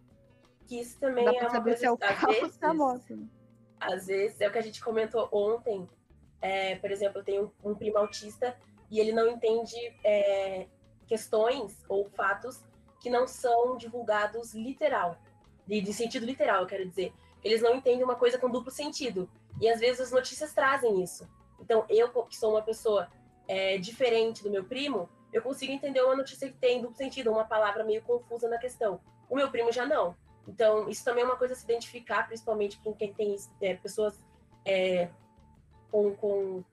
Que isso também Dá é pra uma saber coisa, se é o às carro ou vezes, se é a moto. né? às vezes, é o que a gente comentou ontem. É, por exemplo, eu tenho um primo autista e ele não entende é, questões ou fatos que não são divulgados literal, de, de sentido literal, eu quero dizer. Eles não entendem uma coisa com duplo sentido. E às vezes as notícias trazem isso. Então, eu, que sou uma pessoa é, diferente do meu primo, eu consigo entender uma notícia que tem duplo sentido, uma palavra meio confusa na questão. O meu primo já não. Então, isso também é uma coisa a se identificar, principalmente com quem tem é, pessoas é, com, com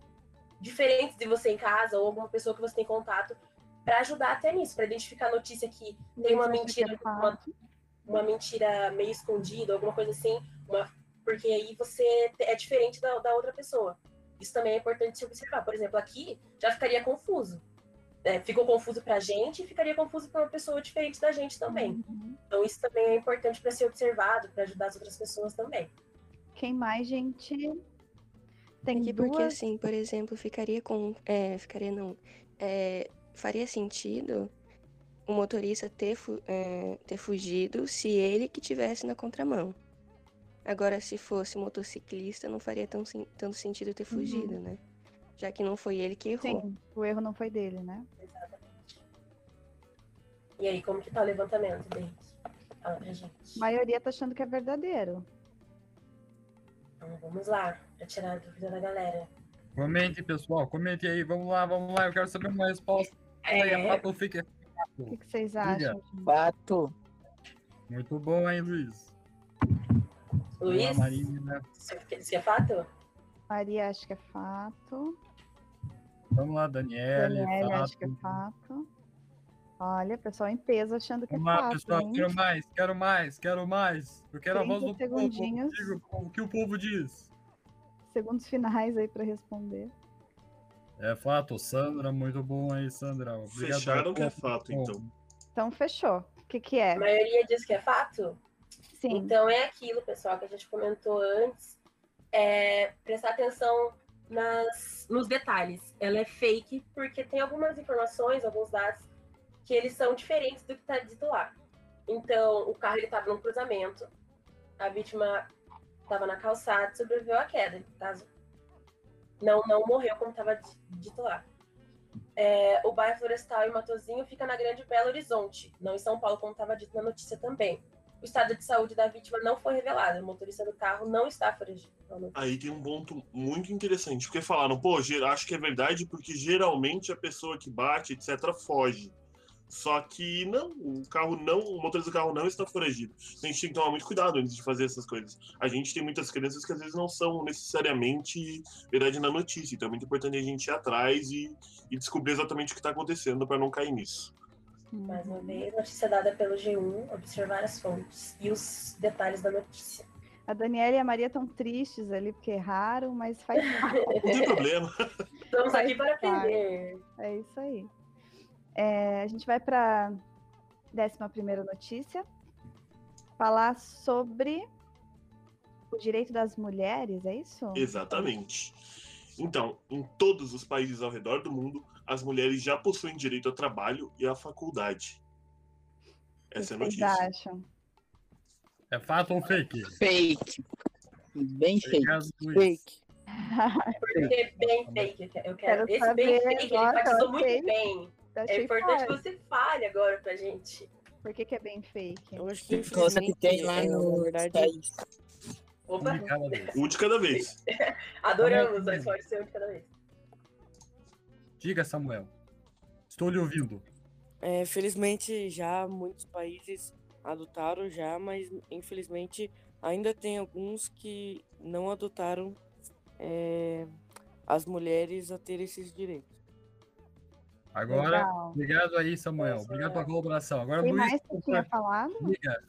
diferentes de você em casa ou alguma pessoa que você tem contato, para ajudar até nisso, para identificar a notícia que tem uma que é mentira, uma, uma mentira meio escondida, alguma coisa assim, uma- porque aí você é diferente da, da outra pessoa. Isso também é importante se observar. Por exemplo, aqui já ficaria confuso. É, ficou confuso pra gente e ficaria confuso para uma pessoa diferente da gente também. Uhum. Então isso também é importante para ser observado, para ajudar as outras pessoas também. Quem mais, gente? Tem Aqui porque duas. assim, por exemplo, ficaria com. É, ficaria não. é, faria sentido o motorista ter, fu- é, ter fugido se ele que tivesse na contramão. Agora, se fosse motociclista, não faria tão, tanto sentido ter fugido, né? Já que não foi ele que errou. Sim, o erro não foi dele, né? E aí, como que tá o levantamento deles? Fala pra gente. A maioria tá achando que é verdadeiro. Então, vamos lá, pra tirar a dúvida da galera. Comente, pessoal. Comente aí. Vamos lá, vamos lá. Eu quero saber uma resposta. Aí, É. a Pato fica. O que, que vocês acham? Fato. Muito bom, hein, Luiz? Luiz, Olá, você disse que é fato? Maria acha que é fato. Vamos lá, Daniele. Daniela acha que é Fato. fato. Olha, pessoal em peso achando que é Vamos lá, fato. pessoal. hein? Quero mais, quero mais, quero mais. Eu quero a voz 30 do povo. Diga o que o povo diz. Segundos finais aí para responder. É fato, Sandra. Muito bom aí, Sandra. Obrigado. Fecharam que é fato, então. Então, fechou. O que, que é? A maioria diz que é fato? Sim. Então é aquilo, pessoal, que a gente comentou antes. É prestar atenção nas, nos detalhes. Ela é fake porque tem algumas informações, alguns dados que eles são diferentes do que está dito lá. Então, o carro estava num cruzamento, a vítima estava na calçada e sobreviveu à queda. No caso, não, não morreu como estava dito lá. É, o bairro Florestal e Matozinho fica na Grande Belo Horizonte, não em São Paulo, como estava dito na notícia também. O estado de saúde da vítima não foi revelado. O motorista do carro não está foragido. Não, Aí tem um ponto muito interessante, porque falaram, pô, acho que é verdade porque geralmente a pessoa que bate, etc, foge. Só que não, o carro não, o motorista do carro não está foragido. A gente tem que tomar muito cuidado antes de fazer essas coisas. A gente tem muitas crenças que às vezes não são necessariamente verdade na notícia, então é muito importante a gente ir atrás e, e descobrir exatamente o que está acontecendo para não cair nisso. Mais uma vez, notícia dada pelo G1, observar as fontes e os detalhes da notícia. A Daniela e a Maria estão tristes ali porque erraram, mas faz [laughs] parte. Não tem problema. Estamos Faz aqui para aprender. É isso aí. É, a gente vai para décima primeira notícia. Falar sobre o direito das mulheres, é isso? Exatamente. Então, em todos os países ao redor do mundo, as mulheres já possuem direito ao trabalho e à faculdade. Essa é a O que vocês notícia. acham? É fato ou fake? Fake. Bem fake. Luiz. Fake. Porque bem fake, eu quero. Quero Esse bem fake, ele nossa, enfatizou eu muito achei- bem. eu É importante que você fale agora pra gente. Por que, que é bem fake? Eu acho que Coisa que tem lá é, no verdade. Opa, Um de cada vez. Um de cada vez. [laughs] adoramos, mas pode ser um de cada vez. Diga, Samuel. Estou lhe ouvindo. É, felizmente já muitos países adotaram já, mas infelizmente ainda tem alguns que não adotaram é, as mulheres a ter esses direitos. Agora, Legal. obrigado aí, Samuel. Obrigado pela colaboração. Agora, Tem Luiz, mais que tinha falado? diga.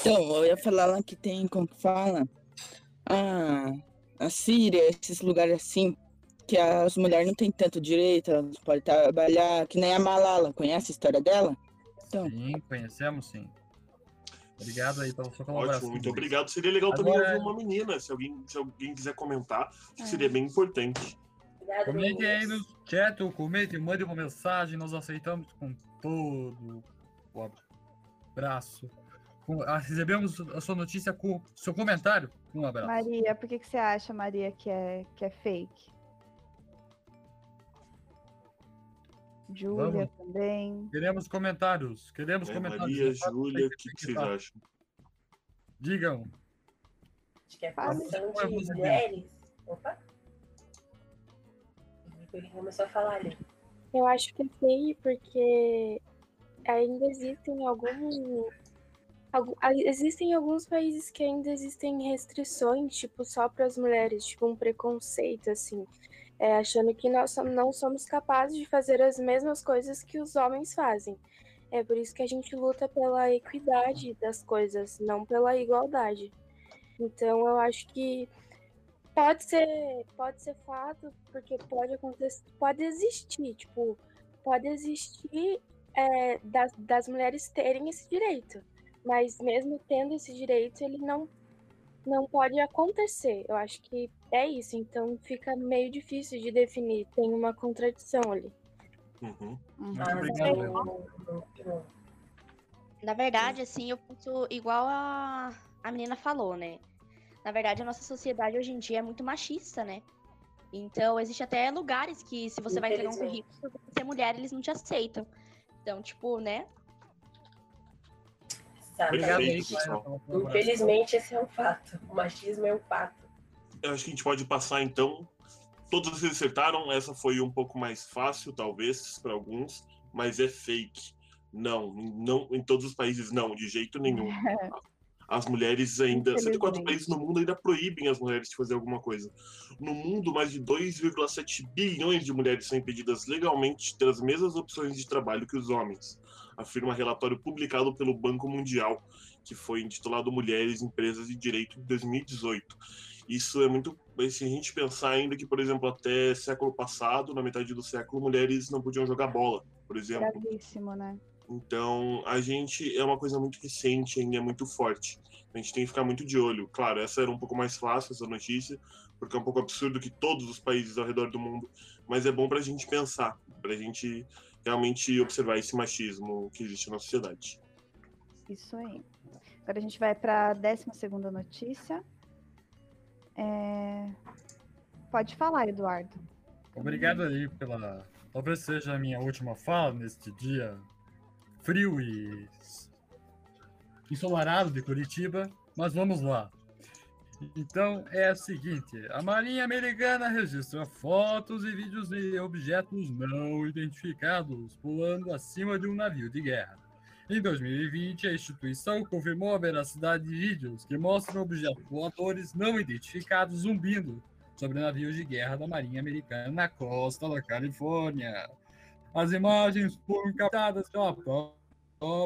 Então, eu ia falar lá que tem, como que fala? Ah, a Síria, esses lugares assim, que as mulheres não têm tanto direito, elas podem trabalhar, que nem a Malala, conhece a história dela? Então, Sim, conhecemos sim. Obrigado aí pela sua colaboração. Ótimo, muito obrigado. Seria legal também Agora- ouvir uma menina, se alguém, se alguém quiser comentar, acho que É. seria bem importante. Comente aí no chat comente, mande uma mensagem, nós aceitamos com todo o abraço. Com- ah, Recebemos a sua notícia com seu comentário. Um abraço. Maria, por que, que você acha, Maria, que é, que é fake? Júlia Vamos. também. Queremos comentários. Queremos É, comentários. Maria, Júlia, o que, que fake, vocês acham? Digam. Acho que é você mulheres. Opa. Ele começou a falar ali. Eu acho que é feio porque ainda existem alguns. Existem alguns países que ainda existem restrições, tipo, só para as mulheres, tipo, um preconceito, assim, é, achando que nós não somos capazes de fazer as mesmas coisas que os homens fazem. É por isso que a gente luta pela equidade das coisas, não pela igualdade. Então, eu acho que pode ser, pode ser fato, porque pode acontecer, pode existir, tipo, pode existir é, das, das mulheres terem esse direito, mas mesmo tendo esse direito, ele não não pode acontecer. Eu acho que é isso, então fica meio difícil de definir, tem uma contradição ali. Uhum. Uhum. Obrigado, Léo. Na verdade, assim, eu penso igual a, a menina falou, né? Na verdade, a nossa sociedade hoje em dia é muito machista, né? Então, existe até lugares que, se você vai entregar um currículo, por você ser mulher, eles não te aceitam. Então, tipo, né? Obrigado aí, Perfeito, pessoal. Infelizmente, esse é um fato. O machismo é um fato. Eu acho que a gente pode passar então. Todos vocês acertaram, essa foi um pouco mais fácil, talvez, para alguns, mas é fake. Não, não, em todos os países não, de jeito nenhum. [laughs] As mulheres ainda, 104 Infelizmente. países no mundo ainda proíbem as mulheres de fazer alguma coisa. No mundo, mais de 2,7 bilhões de mulheres são impedidas legalmente de ter as mesmas opções de trabalho que os homens, afirma relatório publicado pelo Banco Mundial, que foi intitulado Mulheres, Empresas e Direito de 2018. Isso é muito. Se a gente pensar ainda que, por exemplo, até século passado, na metade do século, mulheres não podiam jogar bola, por exemplo. Gravíssimo, né? Então, a gente é uma coisa muito recente, ainda é muito forte. A gente tem que ficar muito de olho. Claro, essa era um pouco mais fácil, essa notícia, porque é um pouco absurdo que todos os países ao redor do mundo, mas é bom para a gente pensar, para a gente realmente observar esse machismo que existe na sociedade. Isso aí. Agora a gente vai para a décima segunda notícia. É, Pode falar, Eduardo. Obrigado aí pela. Talvez seja a minha última fala neste dia frio e ensolarado de Curitiba, mas vamos lá. Então é o seguinte: a Marinha Americana registra fotos e vídeos de objetos não identificados pulando acima de um navio de guerra. Em 2020, a instituição confirmou a veracidade de vídeos que mostram objetos voadores não identificados zumbindo sobre navios de guerra da Marinha Americana na costa da Califórnia. As imagens foram captadas pela própria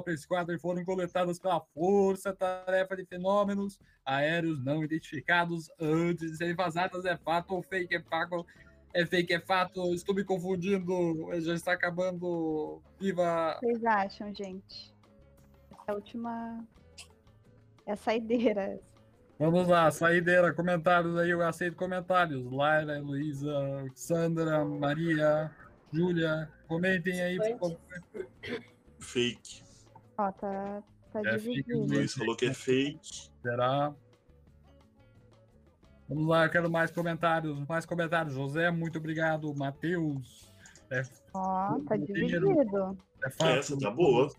esquadra e foram coletadas pela Força Tarefa de Fenômenos Aéreos Não Identificados antes de serem vazadas. É fato ou fake? É fato, É fake, é fato. Estou me confundindo. Já está acabando. Viva! O que vocês acham, gente? É a última. É a saideira. Vamos lá, saideira, comentários aí, eu aceito comentários. Laira, Heloísa, Sandra, Maria, Júlia, comentem aí, por favor. Fake. Ó, tá, tá É fake dividido. O Luiz falou que é fake. Será? Vamos lá, eu quero mais comentários, mais comentários. José, muito obrigado. Matheus, é, Ó, tá dividido. é fato. Essa tá boa.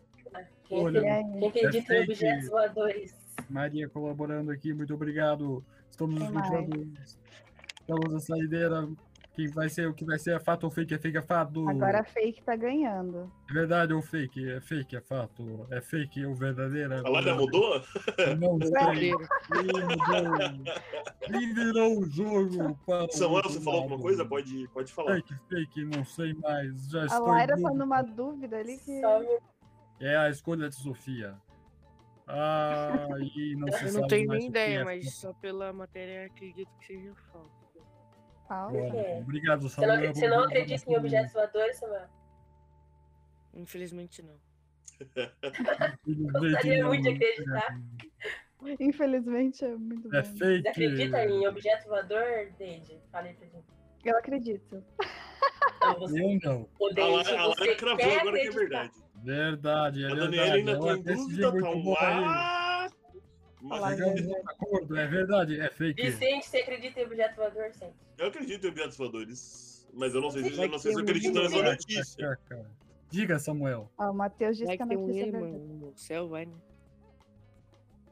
Olha, acredita- quem acredita é em objetos fake. voadores? Maria colaborando aqui, muito obrigado. Estamos escutando. Estamos na saideira. Quem vai ser o que vai ser é fato ou fake? É fake, é fato. Agora a fake tá ganhando. É verdade ou fake? É fake, é fato. É fake ou verdadeira? é A Laira verdade. mudou? Não [laughs] sei. Ih, virou o jogo. para Samuel, você falou alguma coisa? Pode, pode falar. Fake, fake, não sei mais. Já A estou. Laira tá numa dúvida ali que. É a escolha de Sofia. Ah, e não se Eu sabe não tenho nem que ideia, é mas só pela matéria acredito que seja falso. Bom, Obrigado, Você não, Samuel. você não acredita em objetos voadores, Samuel? Infelizmente não. Gostaria muito de acreditar. Infelizmente é muito É bom. Você acredita em objeto voador, Deide? Fala aí pra gente. Eu acredito. Então, você, Eu não. o A Deide, Laira, a você Laira cravou agora que é acreditar. verdade. Verdade, é A verdade. Daniela ainda Ela tá em decidiu dúvida, muito tá acordo, é verdade, é fake. Vicente, você acredita em objeto voador, Vicente? Eu acredito em objetos voadores, mas eu não sei se eu não sei se eu acredito nessa notícia. Diga, Samuel. Ó, o Matheus disse que a um notícia é imã verdade. no céu, vai, né?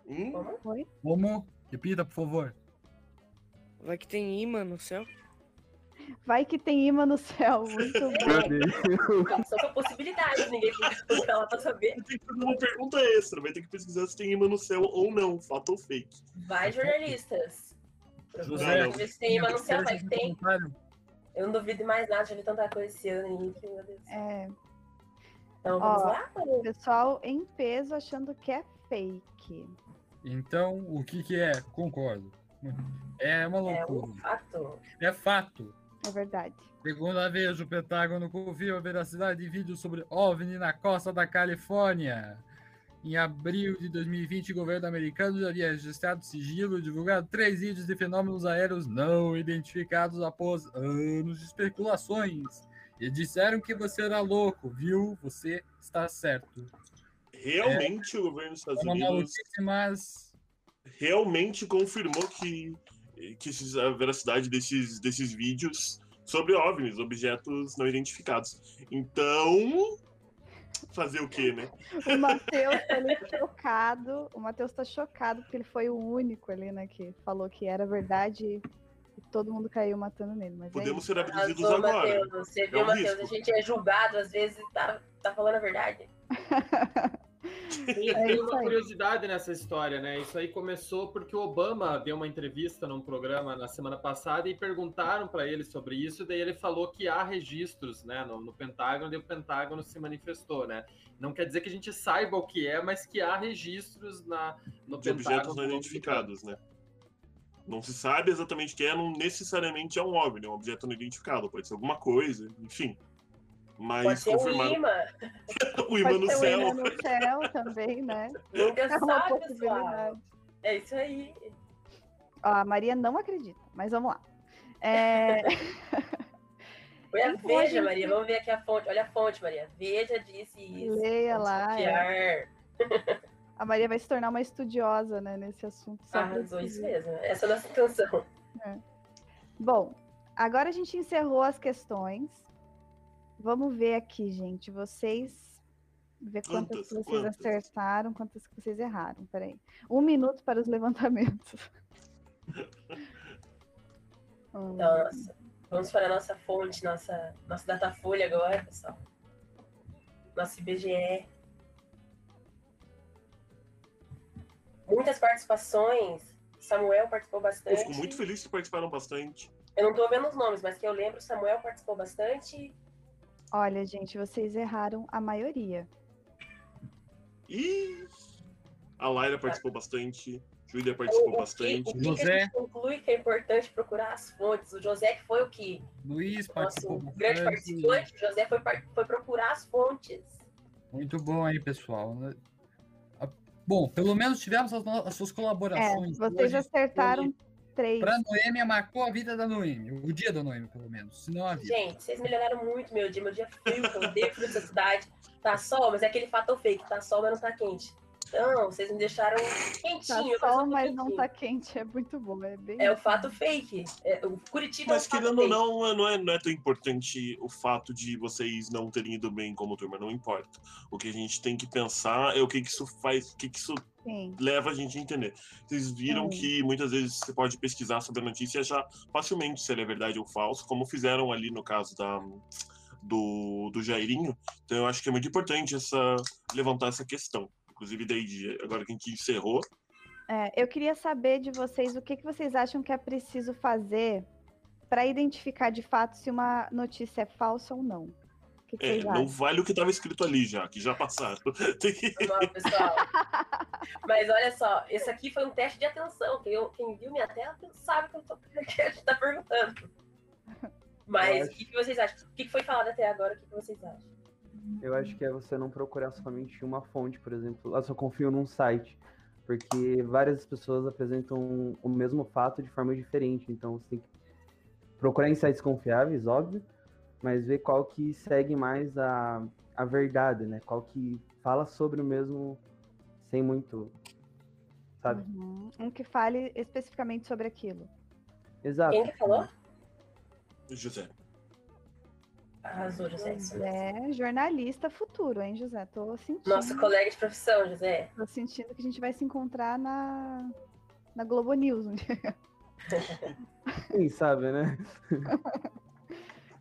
Hum? Oi? Como? Repita, por favor. Vai que tem imã no céu. Vai que tem imã no céu. Muito bom. Só são possibilidades, ninguém pode lá pra saber. Tem que fazer uma pergunta extra, vai ter que pesquisar se tem imã no céu ou não, fato ou fake. Vai, jornalistas. Não. Ver se tem imã no céu, vai que tem. Eu não duvido mais nada, já vi tanta coisa esse ano aí, que, meu Deus. É. Então vamos Ó, lá? pessoal em peso achando que é fake. Então, o que que é? Concordo. É uma É loucura. um fato. É fato. É verdade. Segunda vez, o Pentágono confirma a veracidade de vídeo sobre OVNI na costa da Califórnia. Em abril de 2020, o governo americano já havia registrado sigilo e divulgado três vídeos de fenômenos aéreos não identificados após anos de especulações. E disseram que você era louco, viu? Você está certo. Realmente o governo dos É Estados uma Unidos maluquice, mas realmente confirmou que, que esses- a veracidade desses, desses vídeos sobre OVNIs, objetos não identificados. Então, fazer o quê, né? O Matheus tá ali chocado. O Matheus tá chocado porque ele foi o único ali, né, que falou que era verdade e todo mundo caiu matando nele. Mas é Podemos isso. ser abduzidos Arrasou, agora. Matheus. Você É viu, um Matheus? A gente é julgado, às vezes, tá, tá falando a verdade. [laughs] Tem, É tem uma aí. curiosidade nessa história, né? Isso aí começou porque o Obama deu uma entrevista num programa na semana passada e perguntaram para ele sobre isso, daí ele falou que há registros, né, no, no Pentágono, e o Pentágono se manifestou, né? Não quer dizer que a gente saiba o que é, mas que há registros na, no De objetos Pentágono. não identificados, né? Não se sabe exatamente o que é, não necessariamente é um OVNI, é um objeto não identificado, pode ser alguma coisa, enfim. Mas Pode ser confirmaram imã. o [laughs] imã no ser o céu. imã no céu também, né? Nunca É sabe, pessoal. É isso aí. Ó, a Maria não acredita, mas vamos lá. É, [laughs] Foi a Então, Veja, gente- Maria. Vamos ver aqui a fonte. Olha a fonte, Maria. Veja disse isso. Leia Vamos lá, é. A Maria vai se tornar uma estudiosa, né, nesse assunto. Arrasou isso mesmo. Essa é a nossa intenção. Bom, agora a gente encerrou as questões. Vamos ver aqui, gente. Vocês. Ver quantas, Quantas? que vocês Quantas? acertaram, quantas que vocês erraram. Peraí. Um minuto para os levantamentos. [laughs] Hum, Então, nossa, vamos para a nossa fonte, nossa, nossa Datafolha agora, pessoal. Nosso IBGE. Muitas participações. Samuel participou Eu bastante. fico muito feliz que participaram bastante. Eu não tô vendo os nomes, mas que eu lembro, Samuel participou bastante. Olha, gente, vocês erraram a maioria. E a Laira participou bastante. O líder participou O, o que, bastante. o que, que a gente conclui que é importante procurar as fontes? O José que foi o que? Luiz Nosso participou grande bastante. participante, o José foi, foi procurar as fontes. Muito bom aí, pessoal. Ah, Bom, pelo menos tivemos as, as suas É, colaborações. vocês hoje. acertaram três. Pra Noêmia, marcou a vida da Noêmia. O dia da Noêmia, pelo menos. Se não a vida. Gente, vocês melhoraram muito meu dia. Meu dia é frio, odeio frio dessa cidade. Tá sol, mas é aquele fator fake. Tá sol, mas não tá quente. Então, vocês me deixaram Tá quentinho. quero sol, mas quentinho. não tá quente. É muito bom. É bem. É o fato fake. É, o Curitiba Mas é um fato querendo ou não, não é, não é tão importante o fato de vocês não terem ido bem como turma, não importa. O que a gente tem que pensar é o que, que isso faz, o que, que isso Sim. leva a gente a entender. Vocês viram Sim. que muitas vezes você pode pesquisar sobre a notícia e achar facilmente se ela é verdade ou falso, como fizeram ali no caso da, do, do Jairinho. Então eu acho que é muito importante essa, levantar essa questão. Inclusive, daí, de- agora que a gente encerrou, É, eu queria saber de vocês o que, que vocês acham que é preciso fazer para identificar de fato se uma notícia é falsa ou não. O que, que é, vocês não acham? vale o que estava escrito ali já, que já passaram. [laughs] Tem que- mal, pessoal. Mas olha só, esse aqui foi um teste de atenção. Quem, eu- quem viu minha tela sabe que, eu tô, [laughs] que a gente tá perguntando. Mas o que, que vocês acham? O que, que foi falado até agora? O que, que vocês acham? Eu acho que é você não procurar somente uma fonte, por exemplo. Eu só confio num site, porque várias pessoas apresentam o mesmo fato de forma diferente. Então você tem que procurar em sites confiáveis, óbvio, mas ver qual que segue mais a, a verdade, né? Qual que fala sobre o mesmo sem muito, sabe? Uhum. Um que fale especificamente sobre aquilo. Exato. Quem que falou? José. Arrasou, José. isso mesmo. É jornalista futuro, hein, José? Tô sentindo. Nosso colega de profissão, José. Tô sentindo que a gente vai se encontrar na, na Globo News um dia. [laughs] Quem sabe, né? [laughs]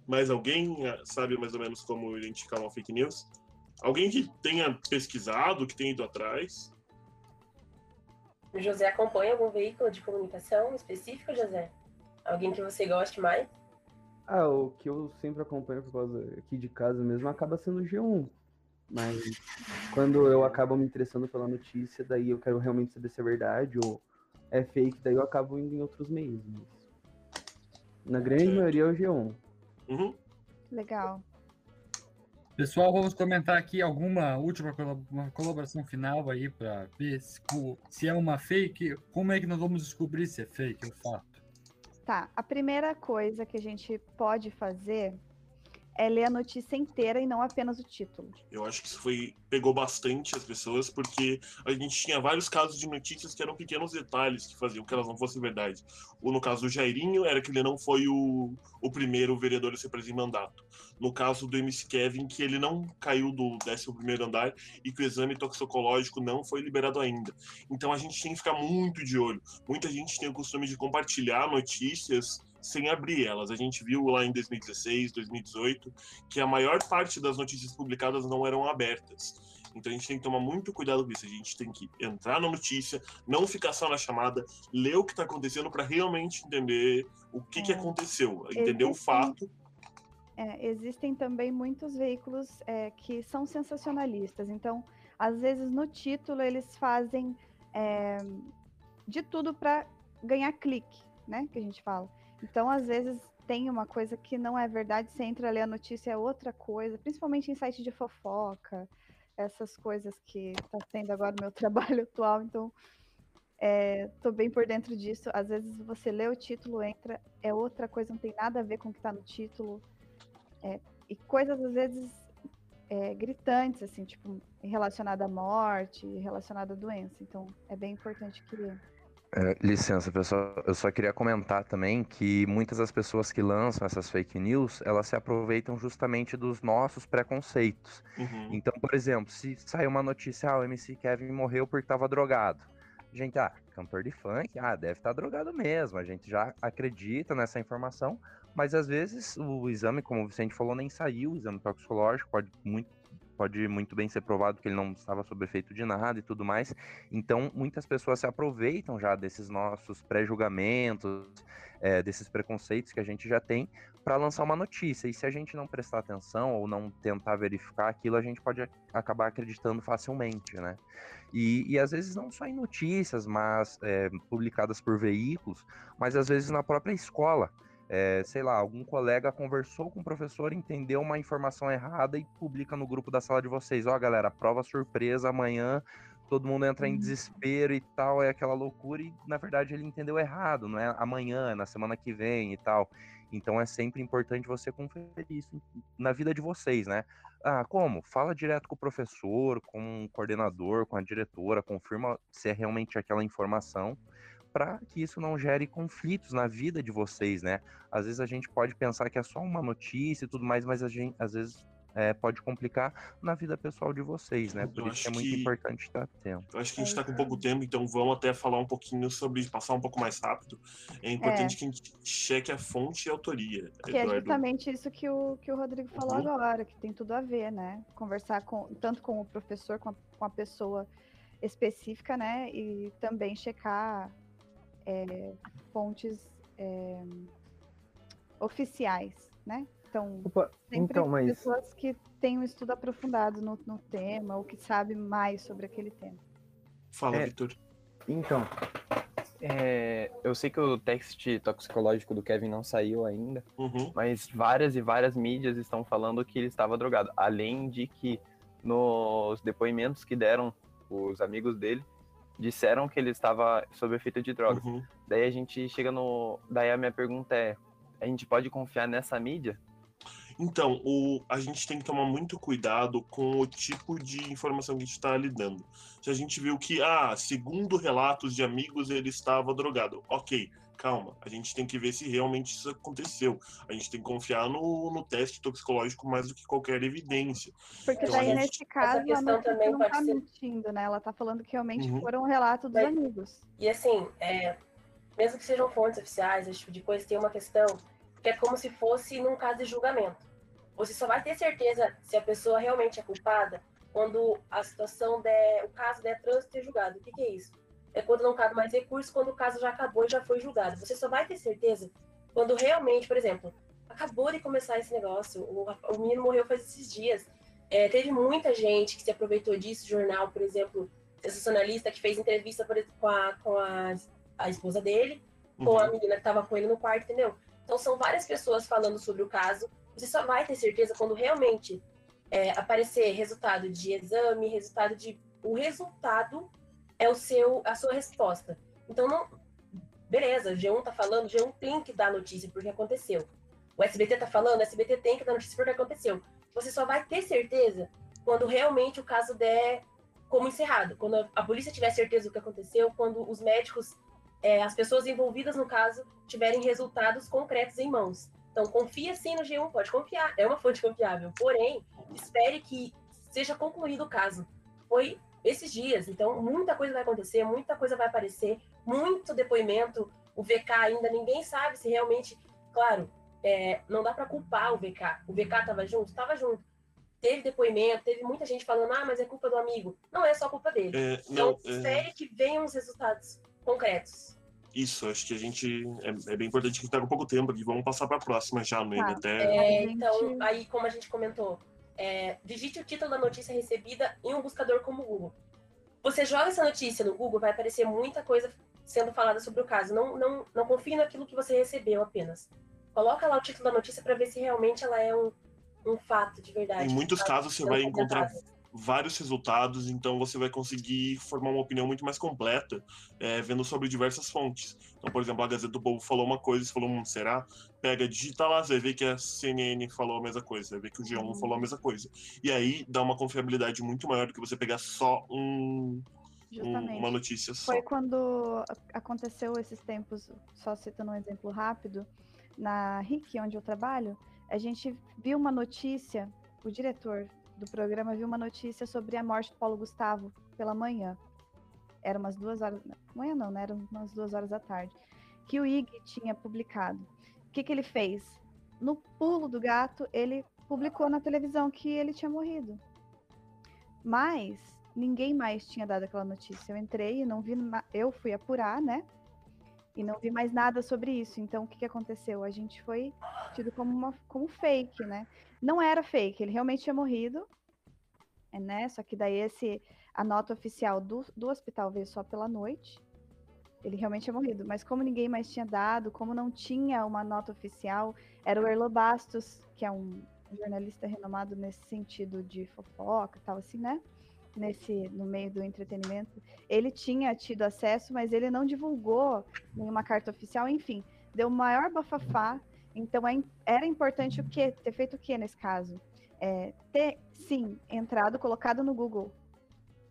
Mais alguém eh, sabe mais ou menos como identificar uma fake news? Alguém que tenha pesquisado, que tenha ido atrás? O José acompanha algum veículo de comunicação específico, José? Alguém que você goste mais? Ah, o que eu sempre acompanho por causa aqui de casa mesmo acaba sendo o G1. Mas quando eu acabo me interessando pela notícia, daí eu quero realmente saber se é verdade ou é fake, daí eu acabo indo em outros meios. Mas... Na grande maioria é o G1. Uhum. Legal. Pessoal, vamos comentar aqui alguma última colaboração final aí para ver se, se é uma fake. Como é que nós vamos descobrir se é fake, o fato? Tá, a primeira coisa que a gente pode fazer é ler a notícia inteira e não apenas o título. Eu acho que isso foi pegou bastante as pessoas, porque a gente tinha vários casos de notícias que eram pequenos detalhes que faziam que elas não fossem verdade. Ou no caso do Jairinho, era que ele não foi o, o primeiro vereador a ser preso em mandato. No caso do MC Kevin, que ele não caiu do 11º andar e que o exame toxicológico não foi liberado ainda. Então a gente tem que ficar muito de olho. Muita gente tem o costume de compartilhar notícias sem abrir elas. A gente viu lá em 2016, 2018, que a maior parte das notícias publicadas não eram abertas. Então a gente tem que tomar muito cuidado com isso. A gente tem que entrar na notícia, não ficar só na chamada, ler o que está acontecendo para realmente entender o que, que aconteceu, entender o Existem- fato. É, existem também muitos veículos é, que são sensacionalistas. Então, às vezes no título eles fazem é, de tudo para ganhar clique, né? Que a gente fala. Então, às vezes tem uma coisa que não é verdade, você entra a ler a notícia é outra coisa, principalmente em site de fofoca, essas coisas que está sendo agora o meu [laughs] trabalho atual. Então, estou bem por dentro disso. Às vezes você lê o título, entra, é outra coisa, não tem nada a ver com o que está no título. É, e coisas às vezes é, gritantes, assim, tipo, relacionada à morte, relacionada à doença. Então, é bem importante que É, licença, pessoal. Eu só queria comentar também que muitas das pessoas que lançam essas fake news, elas se aproveitam justamente dos nossos preconceitos. Uhum. Então, por exemplo, se sair uma notícia, ah, o MC Kevin morreu porque estava drogado. Gente, ah, cantor de funk, ah, deve estar drogado mesmo. A gente já acredita nessa informação, mas às vezes o exame, como o Vicente falou, nem saiu, o exame toxicológico pode muito pode muito bem ser provado que ele não estava sob efeito de nada e tudo mais. Então, muitas pessoas se aproveitam já desses nossos pré-julgamentos, é, desses preconceitos que a gente já tem, para lançar uma notícia. E se a gente não prestar atenção ou não tentar verificar aquilo, a gente pode acabar acreditando facilmente, né? E, e às vezes não só em notícias, mas é, publicadas por veículos, mas às vezes na própria escola. É, sei lá, algum colega conversou com o professor, entendeu uma informação errada e publica no grupo da sala de vocês. Ó, oh, galera, prova surpresa amanhã, todo mundo entra em desespero e tal, é aquela loucura, e na verdade ele entendeu errado, não é amanhã, é na semana que vem e tal. Então é sempre importante você conferir isso na vida de vocês, né? Ah, como? Fala direto com o professor, com o coordenador, com a diretora, confirma se é realmente aquela informação para que isso não gere conflitos na vida de vocês, né? Às vezes a gente pode pensar que é só uma notícia e tudo mais, mas a gente, às vezes é, pode complicar na vida pessoal de vocês, né? Por Eu isso que é acho muito que- importante estar atento. Eu acho que a gente está com pouco tempo, então vamos até falar um pouquinho sobre passar um pouco mais rápido. É importante É. que a gente cheque a fonte e a autoria. Que é Eduardo. justamente isso que o, que o Rodrigo falou Uhum. agora, que tem tudo a ver, né? Conversar com, tanto com o professor, com a, com a pessoa específica, né? E também checar é, fontes é, oficiais, né? Então, Opa, sempre então, mas- pessoas que têm um estudo aprofundado no, no tema ou que sabem mais sobre aquele tema. Fala, É, Vitor. Então, é, eu sei que o teste toxicológico do Kevin não saiu ainda, Uhum. mas várias e várias mídias estão falando que ele estava drogado. Além de que nos depoimentos que deram os amigos dele, disseram que ele estava sob efeito de drogas. Uhum. Daí a gente chega no. Daí a minha pergunta é: a gente pode confiar nessa mídia? Então, o, a gente tem que tomar muito cuidado com o tipo de informação que a gente está lidando. Se a gente viu que, ah, segundo relatos de amigos, ele estava drogado. Ok, calma. A gente tem que ver se realmente isso aconteceu. A gente tem que confiar no, no teste toxicológico mais do que qualquer evidência. Porque Então, daí, gente- nesse caso, a questão também não pode tá ser- mentindo, né? Ela tá falando que realmente Uhum. foram relatos dos Mas- amigos. E assim, é, mesmo que sejam fontes oficiais, esse tipo de coisa, tem uma questão que é como se fosse num caso de julgamento. Você só vai ter certeza se a pessoa realmente é culpada quando a situação der, o caso der trânsito e julgado. O que, que é isso? É quando não cabe mais recurso, quando o caso já acabou e já foi julgado. Você só vai ter certeza quando realmente, por exemplo, acabou de começar esse negócio, o, o menino morreu faz esses dias. É, teve muita gente que se aproveitou disso, jornal, por exemplo, sensacionalista, que fez entrevista exemplo, com, a, com a, a esposa dele, com a Uhum. menina que estava com ele no quarto, entendeu? Então são várias pessoas falando sobre o caso. Você só vai ter certeza quando realmente é, aparecer resultado de exame, resultado de. O resultado é o seu, a sua resposta. Então não. Beleza, o G1 tá falando, o G1 tem que dar notícia porque aconteceu. O SBT tá falando, o SBT tem que dar notícia porque aconteceu. Você só vai ter certeza quando realmente o caso der como encerrado. Quando a- a polícia tiver certeza do que aconteceu, quando os médicos, é, as pessoas envolvidas no caso, tiverem resultados concretos em mãos. Então, confia sim no G1, pode confiar, é uma fonte confiável. Porém, espere que seja concluído o caso. Foi esses dias, então muita coisa vai acontecer, muita coisa vai aparecer, muito depoimento. O VK ainda ninguém sabe se realmente, claro, é, não dá para culpar o VK. O VK estava junto, estava junto. Teve depoimento, teve muita gente falando, ah, mas é culpa do amigo. Não é só culpa dele. É, então, não, é- espere que venham os resultados concretos. Isso, acho que a gente. É, é bem importante que a gente tá com pouco tempo aqui. Vamos passar para a próxima já, Noemi. Até. É, então, aí, como a gente comentou, é, digite o título da notícia recebida em um buscador como o Google. Você joga essa notícia no Google, vai aparecer muita coisa sendo falada sobre o caso. Não, não, não confie naquilo que você recebeu apenas. Coloca lá o título da notícia para ver se realmente ela é um, um fato de verdade. Em muitos casos você vai encontrar. Vários resultados, então você vai conseguir formar uma opinião muito mais completa, é, vendo sobre diversas fontes. Então, por exemplo, a Gazeta do Povo falou uma coisa, você falou, hum, será? Pega, digita lá, você vai ver que a CNN falou a mesma coisa, você vai ver que o G1 Uhum. falou a mesma coisa. E aí dá uma confiabilidade muito maior do que você pegar só um, um- Justamente. uma notícia só. Foi quando aconteceu esses tempos, só citando um exemplo rápido, na RIC, onde eu trabalho, a gente viu uma notícia, o diretor do programa viu uma notícia sobre a morte do Paulo Gustavo pela manhã. Era umas duas horas. Manhã não, né? Eram umas duas horas da tarde. Que o IG tinha publicado. O que, que ele fez? No pulo do gato, ele publicou na televisão que ele tinha morrido. Mas ninguém mais tinha dado aquela notícia. Eu entrei e não vi, eu fui apurar, né? E não vi mais nada sobre isso. Então, o que, que aconteceu? A gente foi tido como, uma, como fake, né? Não era fake, ele realmente tinha morrido, é, né? Só que daí esse, a nota oficial do, do hospital veio só pela noite. Ele realmente tinha morrido. Mas como ninguém mais tinha dado, como não tinha uma nota oficial, era o Erlo Bastos, que é um jornalista renomado nesse sentido de fofoca e tal, assim, né? Nesse, no meio do entretenimento. Ele tinha tido acesso, mas ele não divulgou nenhuma carta oficial, enfim, deu maior bafafá. Então é era importante o quê? Ter feito o quê nesse caso? É, ter, sim, entrado, colocado no Google.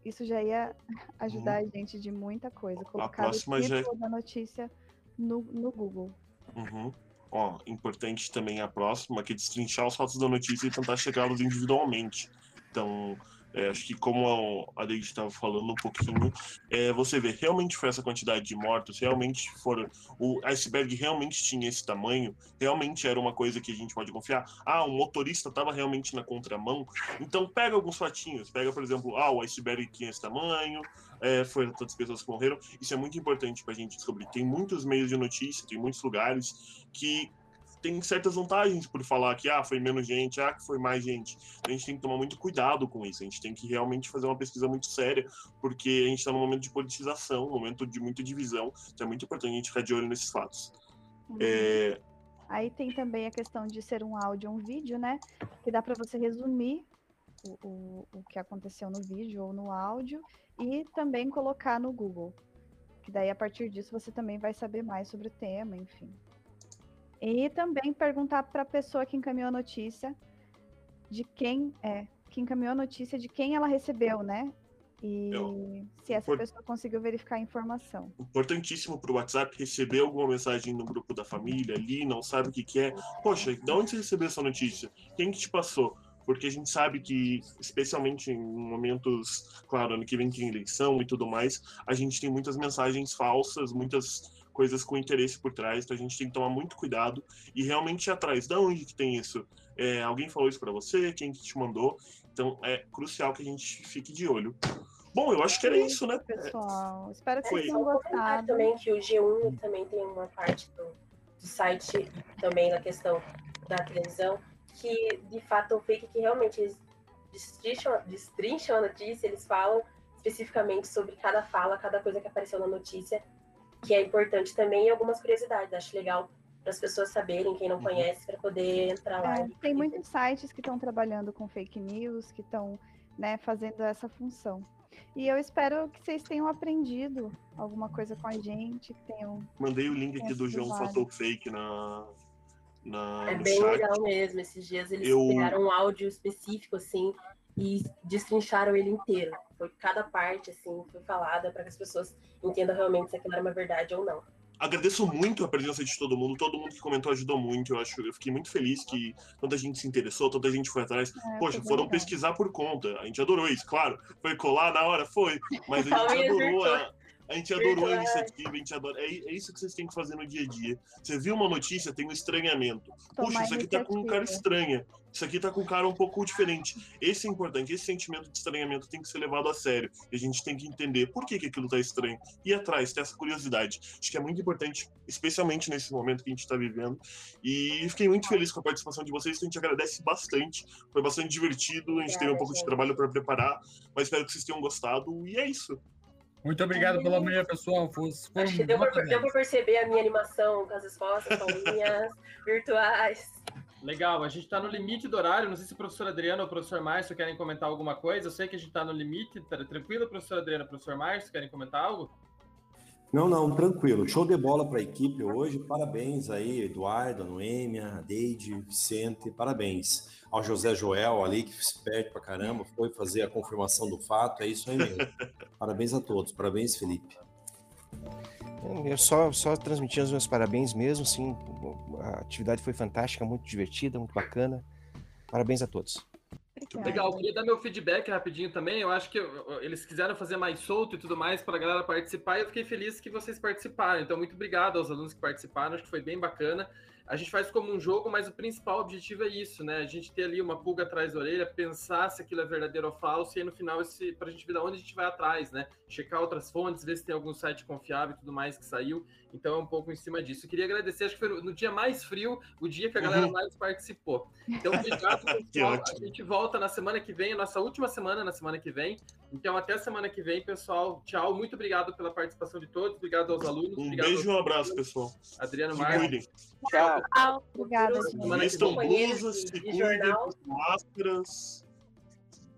Isso já ia [laughs] ajudar a gente de muita coisa. Colocar o próxima já é- título da notícia no, no Google. Uhum. Ó, importante também a próxima, que é destrinchar os fatos da notícia e tentar chegá-los individualmente. Então, é, acho que como a Deide estava falando um pouquinho, é, você vê, realmente foi essa quantidade de mortos, realmente foram. O iceberg realmente tinha esse tamanho, realmente era uma coisa que a gente pode confiar. Ah, o motorista estava realmente na contramão. Então, pega alguns fatinhos. Pega, por exemplo, ah, o iceberg tinha esse tamanho, é, foram tantas pessoas que morreram. Isso é muito importante para a gente descobrir. Tem muitos meios de notícia, tem muitos lugares que tem certas vantagens por falar que ah, foi menos gente, ah, que foi mais gente. A gente tem que tomar muito cuidado com isso. A gente tem que realmente fazer uma pesquisa muito séria, porque a gente está num momento de politização, um momento de muita divisão. Então é muito importante a gente ficar de olho nesses fatos. É, Aí tem também a questão de ser um áudio ou um vídeo, né? Que dá para você resumir o, o, o que aconteceu no vídeo ou no áudio e também colocar no Google. Que daí, a partir disso, você também vai saber mais sobre o tema, enfim. E também perguntar para a pessoa que encaminhou a notícia de quem é, que encaminhou a notícia de quem ela recebeu, né? E se essa por- pessoa conseguiu verificar a informação. importantíssimo para o WhatsApp receber alguma mensagem no grupo da família ali, não sabe o que, que é. Poxa, de onde você recebeu essa notícia? Quem que te passou? Porque a gente sabe que, especialmente em momentos, claro, ano que vem tem eleição e tudo mais, a gente tem muitas mensagens falsas, muitas coisas com interesse por trás, então a gente tem que tomar muito cuidado e realmente ir atrás. Da onde que tem isso? É, alguém falou isso para você? Quem que te mandou? Então é crucial que a gente fique de olho. Bom, eu acho que era isso, né? Pessoal, espero que Foi. vocês tenham gostado. também que o G1 também tem uma parte do, do site também na questão da televisão que de fato é um fake que realmente eles destrincham, destrincham a notícia, eles falam especificamente sobre cada fala, cada coisa que apareceu na notícia, que é importante também e algumas curiosidades. Acho legal para as pessoas saberem, quem não conhece, para poder entrar lá. É, tem muitos sites que estão trabalhando com fake news, que estão né, fazendo essa função. E eu espero que vocês tenham aprendido alguma coisa com a gente, que tenham. Mandei o link aqui do João. Fator Fake na, na, É no bem chat. legal mesmo. Esses dias eles Eu- pegaram um áudio específico, assim, e destrincharam ele inteiro. Foi cada parte, assim, foi falada para que as pessoas entendam realmente se aquilo era uma verdade ou não. Agradeço muito a presença de todo mundo, todo mundo que comentou ajudou muito. Eu acho, eu fiquei muito feliz que tanta gente se interessou, tanta gente foi atrás. É, Poxa, foram legal. pesquisar por conta. A gente adorou isso, claro. Foi colar na hora, foi. Mas a [laughs] gente adorou a, a gente adorou a iniciativa, a gente adora. É, é isso que vocês têm que fazer no dia a dia. Você viu uma notícia, tem um estranhamento. Puxa, isso aqui tá com um cara estranha. Isso aqui tá com um cara um pouco diferente. Esse é importante, esse sentimento de estranhamento tem que ser levado a sério. E a gente tem que entender por que, que aquilo tá estranho. Ir atrás, ter essa curiosidade. Acho que é muito importante, especialmente nesse momento que a gente tá vivendo. E fiquei muito feliz com a participação de vocês, então a gente agradece bastante. Foi bastante divertido, a gente teve um pouco de trabalho para preparar, mas espero que vocês tenham gostado. E é isso. Muito obrigado pela manhã, pessoal. Foi- Foram Acho que deu 10. perceber a minha animação com as respostas, palminhas [laughs] virtuais. Legal, a gente está no limite do horário. Não sei se o professor Adriano ou o professor Márcio querem comentar alguma coisa. Eu sei que a gente está no limite. Tá tranquilo, professor Adriano, professor Márcio, querem comentar algo? Não, não, tranquilo. Show de bola para a equipe hoje. Parabéns aí, Eduardo, a Noêmia, a Deide, Vicente, parabéns. Ao José Joel ali, que se perde pra caramba, foi fazer a confirmação do fato, é isso aí mesmo. [laughs] parabéns a todos, parabéns, Felipe. Eu só, só transmitindo os meus parabéns mesmo, sim. A atividade foi fantástica, muito divertida, muito bacana. Parabéns a todos. Legal, eu queria dar meu feedback rapidinho também. Eu acho que eu- eles quiseram fazer mais solto e tudo mais para a galera participar e eu fiquei feliz que vocês participaram. Então, muito obrigado aos alunos que participaram, acho que foi bem bacana. A gente faz como um jogo, mas o principal objetivo é isso, né? A gente ter ali uma pulga atrás da orelha, pensar se aquilo é verdadeiro ou falso, e aí no final, esse, pra gente ver de onde a gente vai atrás, né? Checar outras fontes, ver se tem algum site confiável e tudo mais que saiu. Então é um pouco em cima disso. Eu queria agradecer, acho que foi no, dia mais frio, o dia que a galera Uhum. mais participou. Então, obrigado, [laughs] pessoal. A gente volta na semana que vem, a nossa última semana na semana que vem. Então, até a semana que vem, pessoal. Tchau. Muito obrigado pela participação de todos. Obrigado aos alunos. Um beijo e um abraço, pessoal. Adriano Marques. Cuidem. Tchau. Obrigada, Vistam vem. blusas, se de cuidem, máscaras.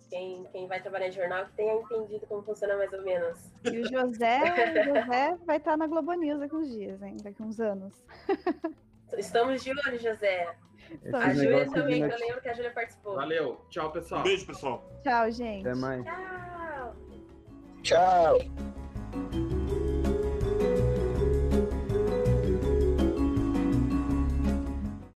Quem, quem vai trabalhar em jornal que tenha entendido como funciona mais ou menos. E o José, [laughs] o José vai estar na Globo News daqui uns dias, hein? Daqui uns anos. [laughs] Estamos de olho, José. Esse A Júlia também, que eu lembro que a Júlia participou. Valeu. Tchau, pessoal. Beijo, pessoal. Tchau, gente. Até mais. Tchau. Tchau.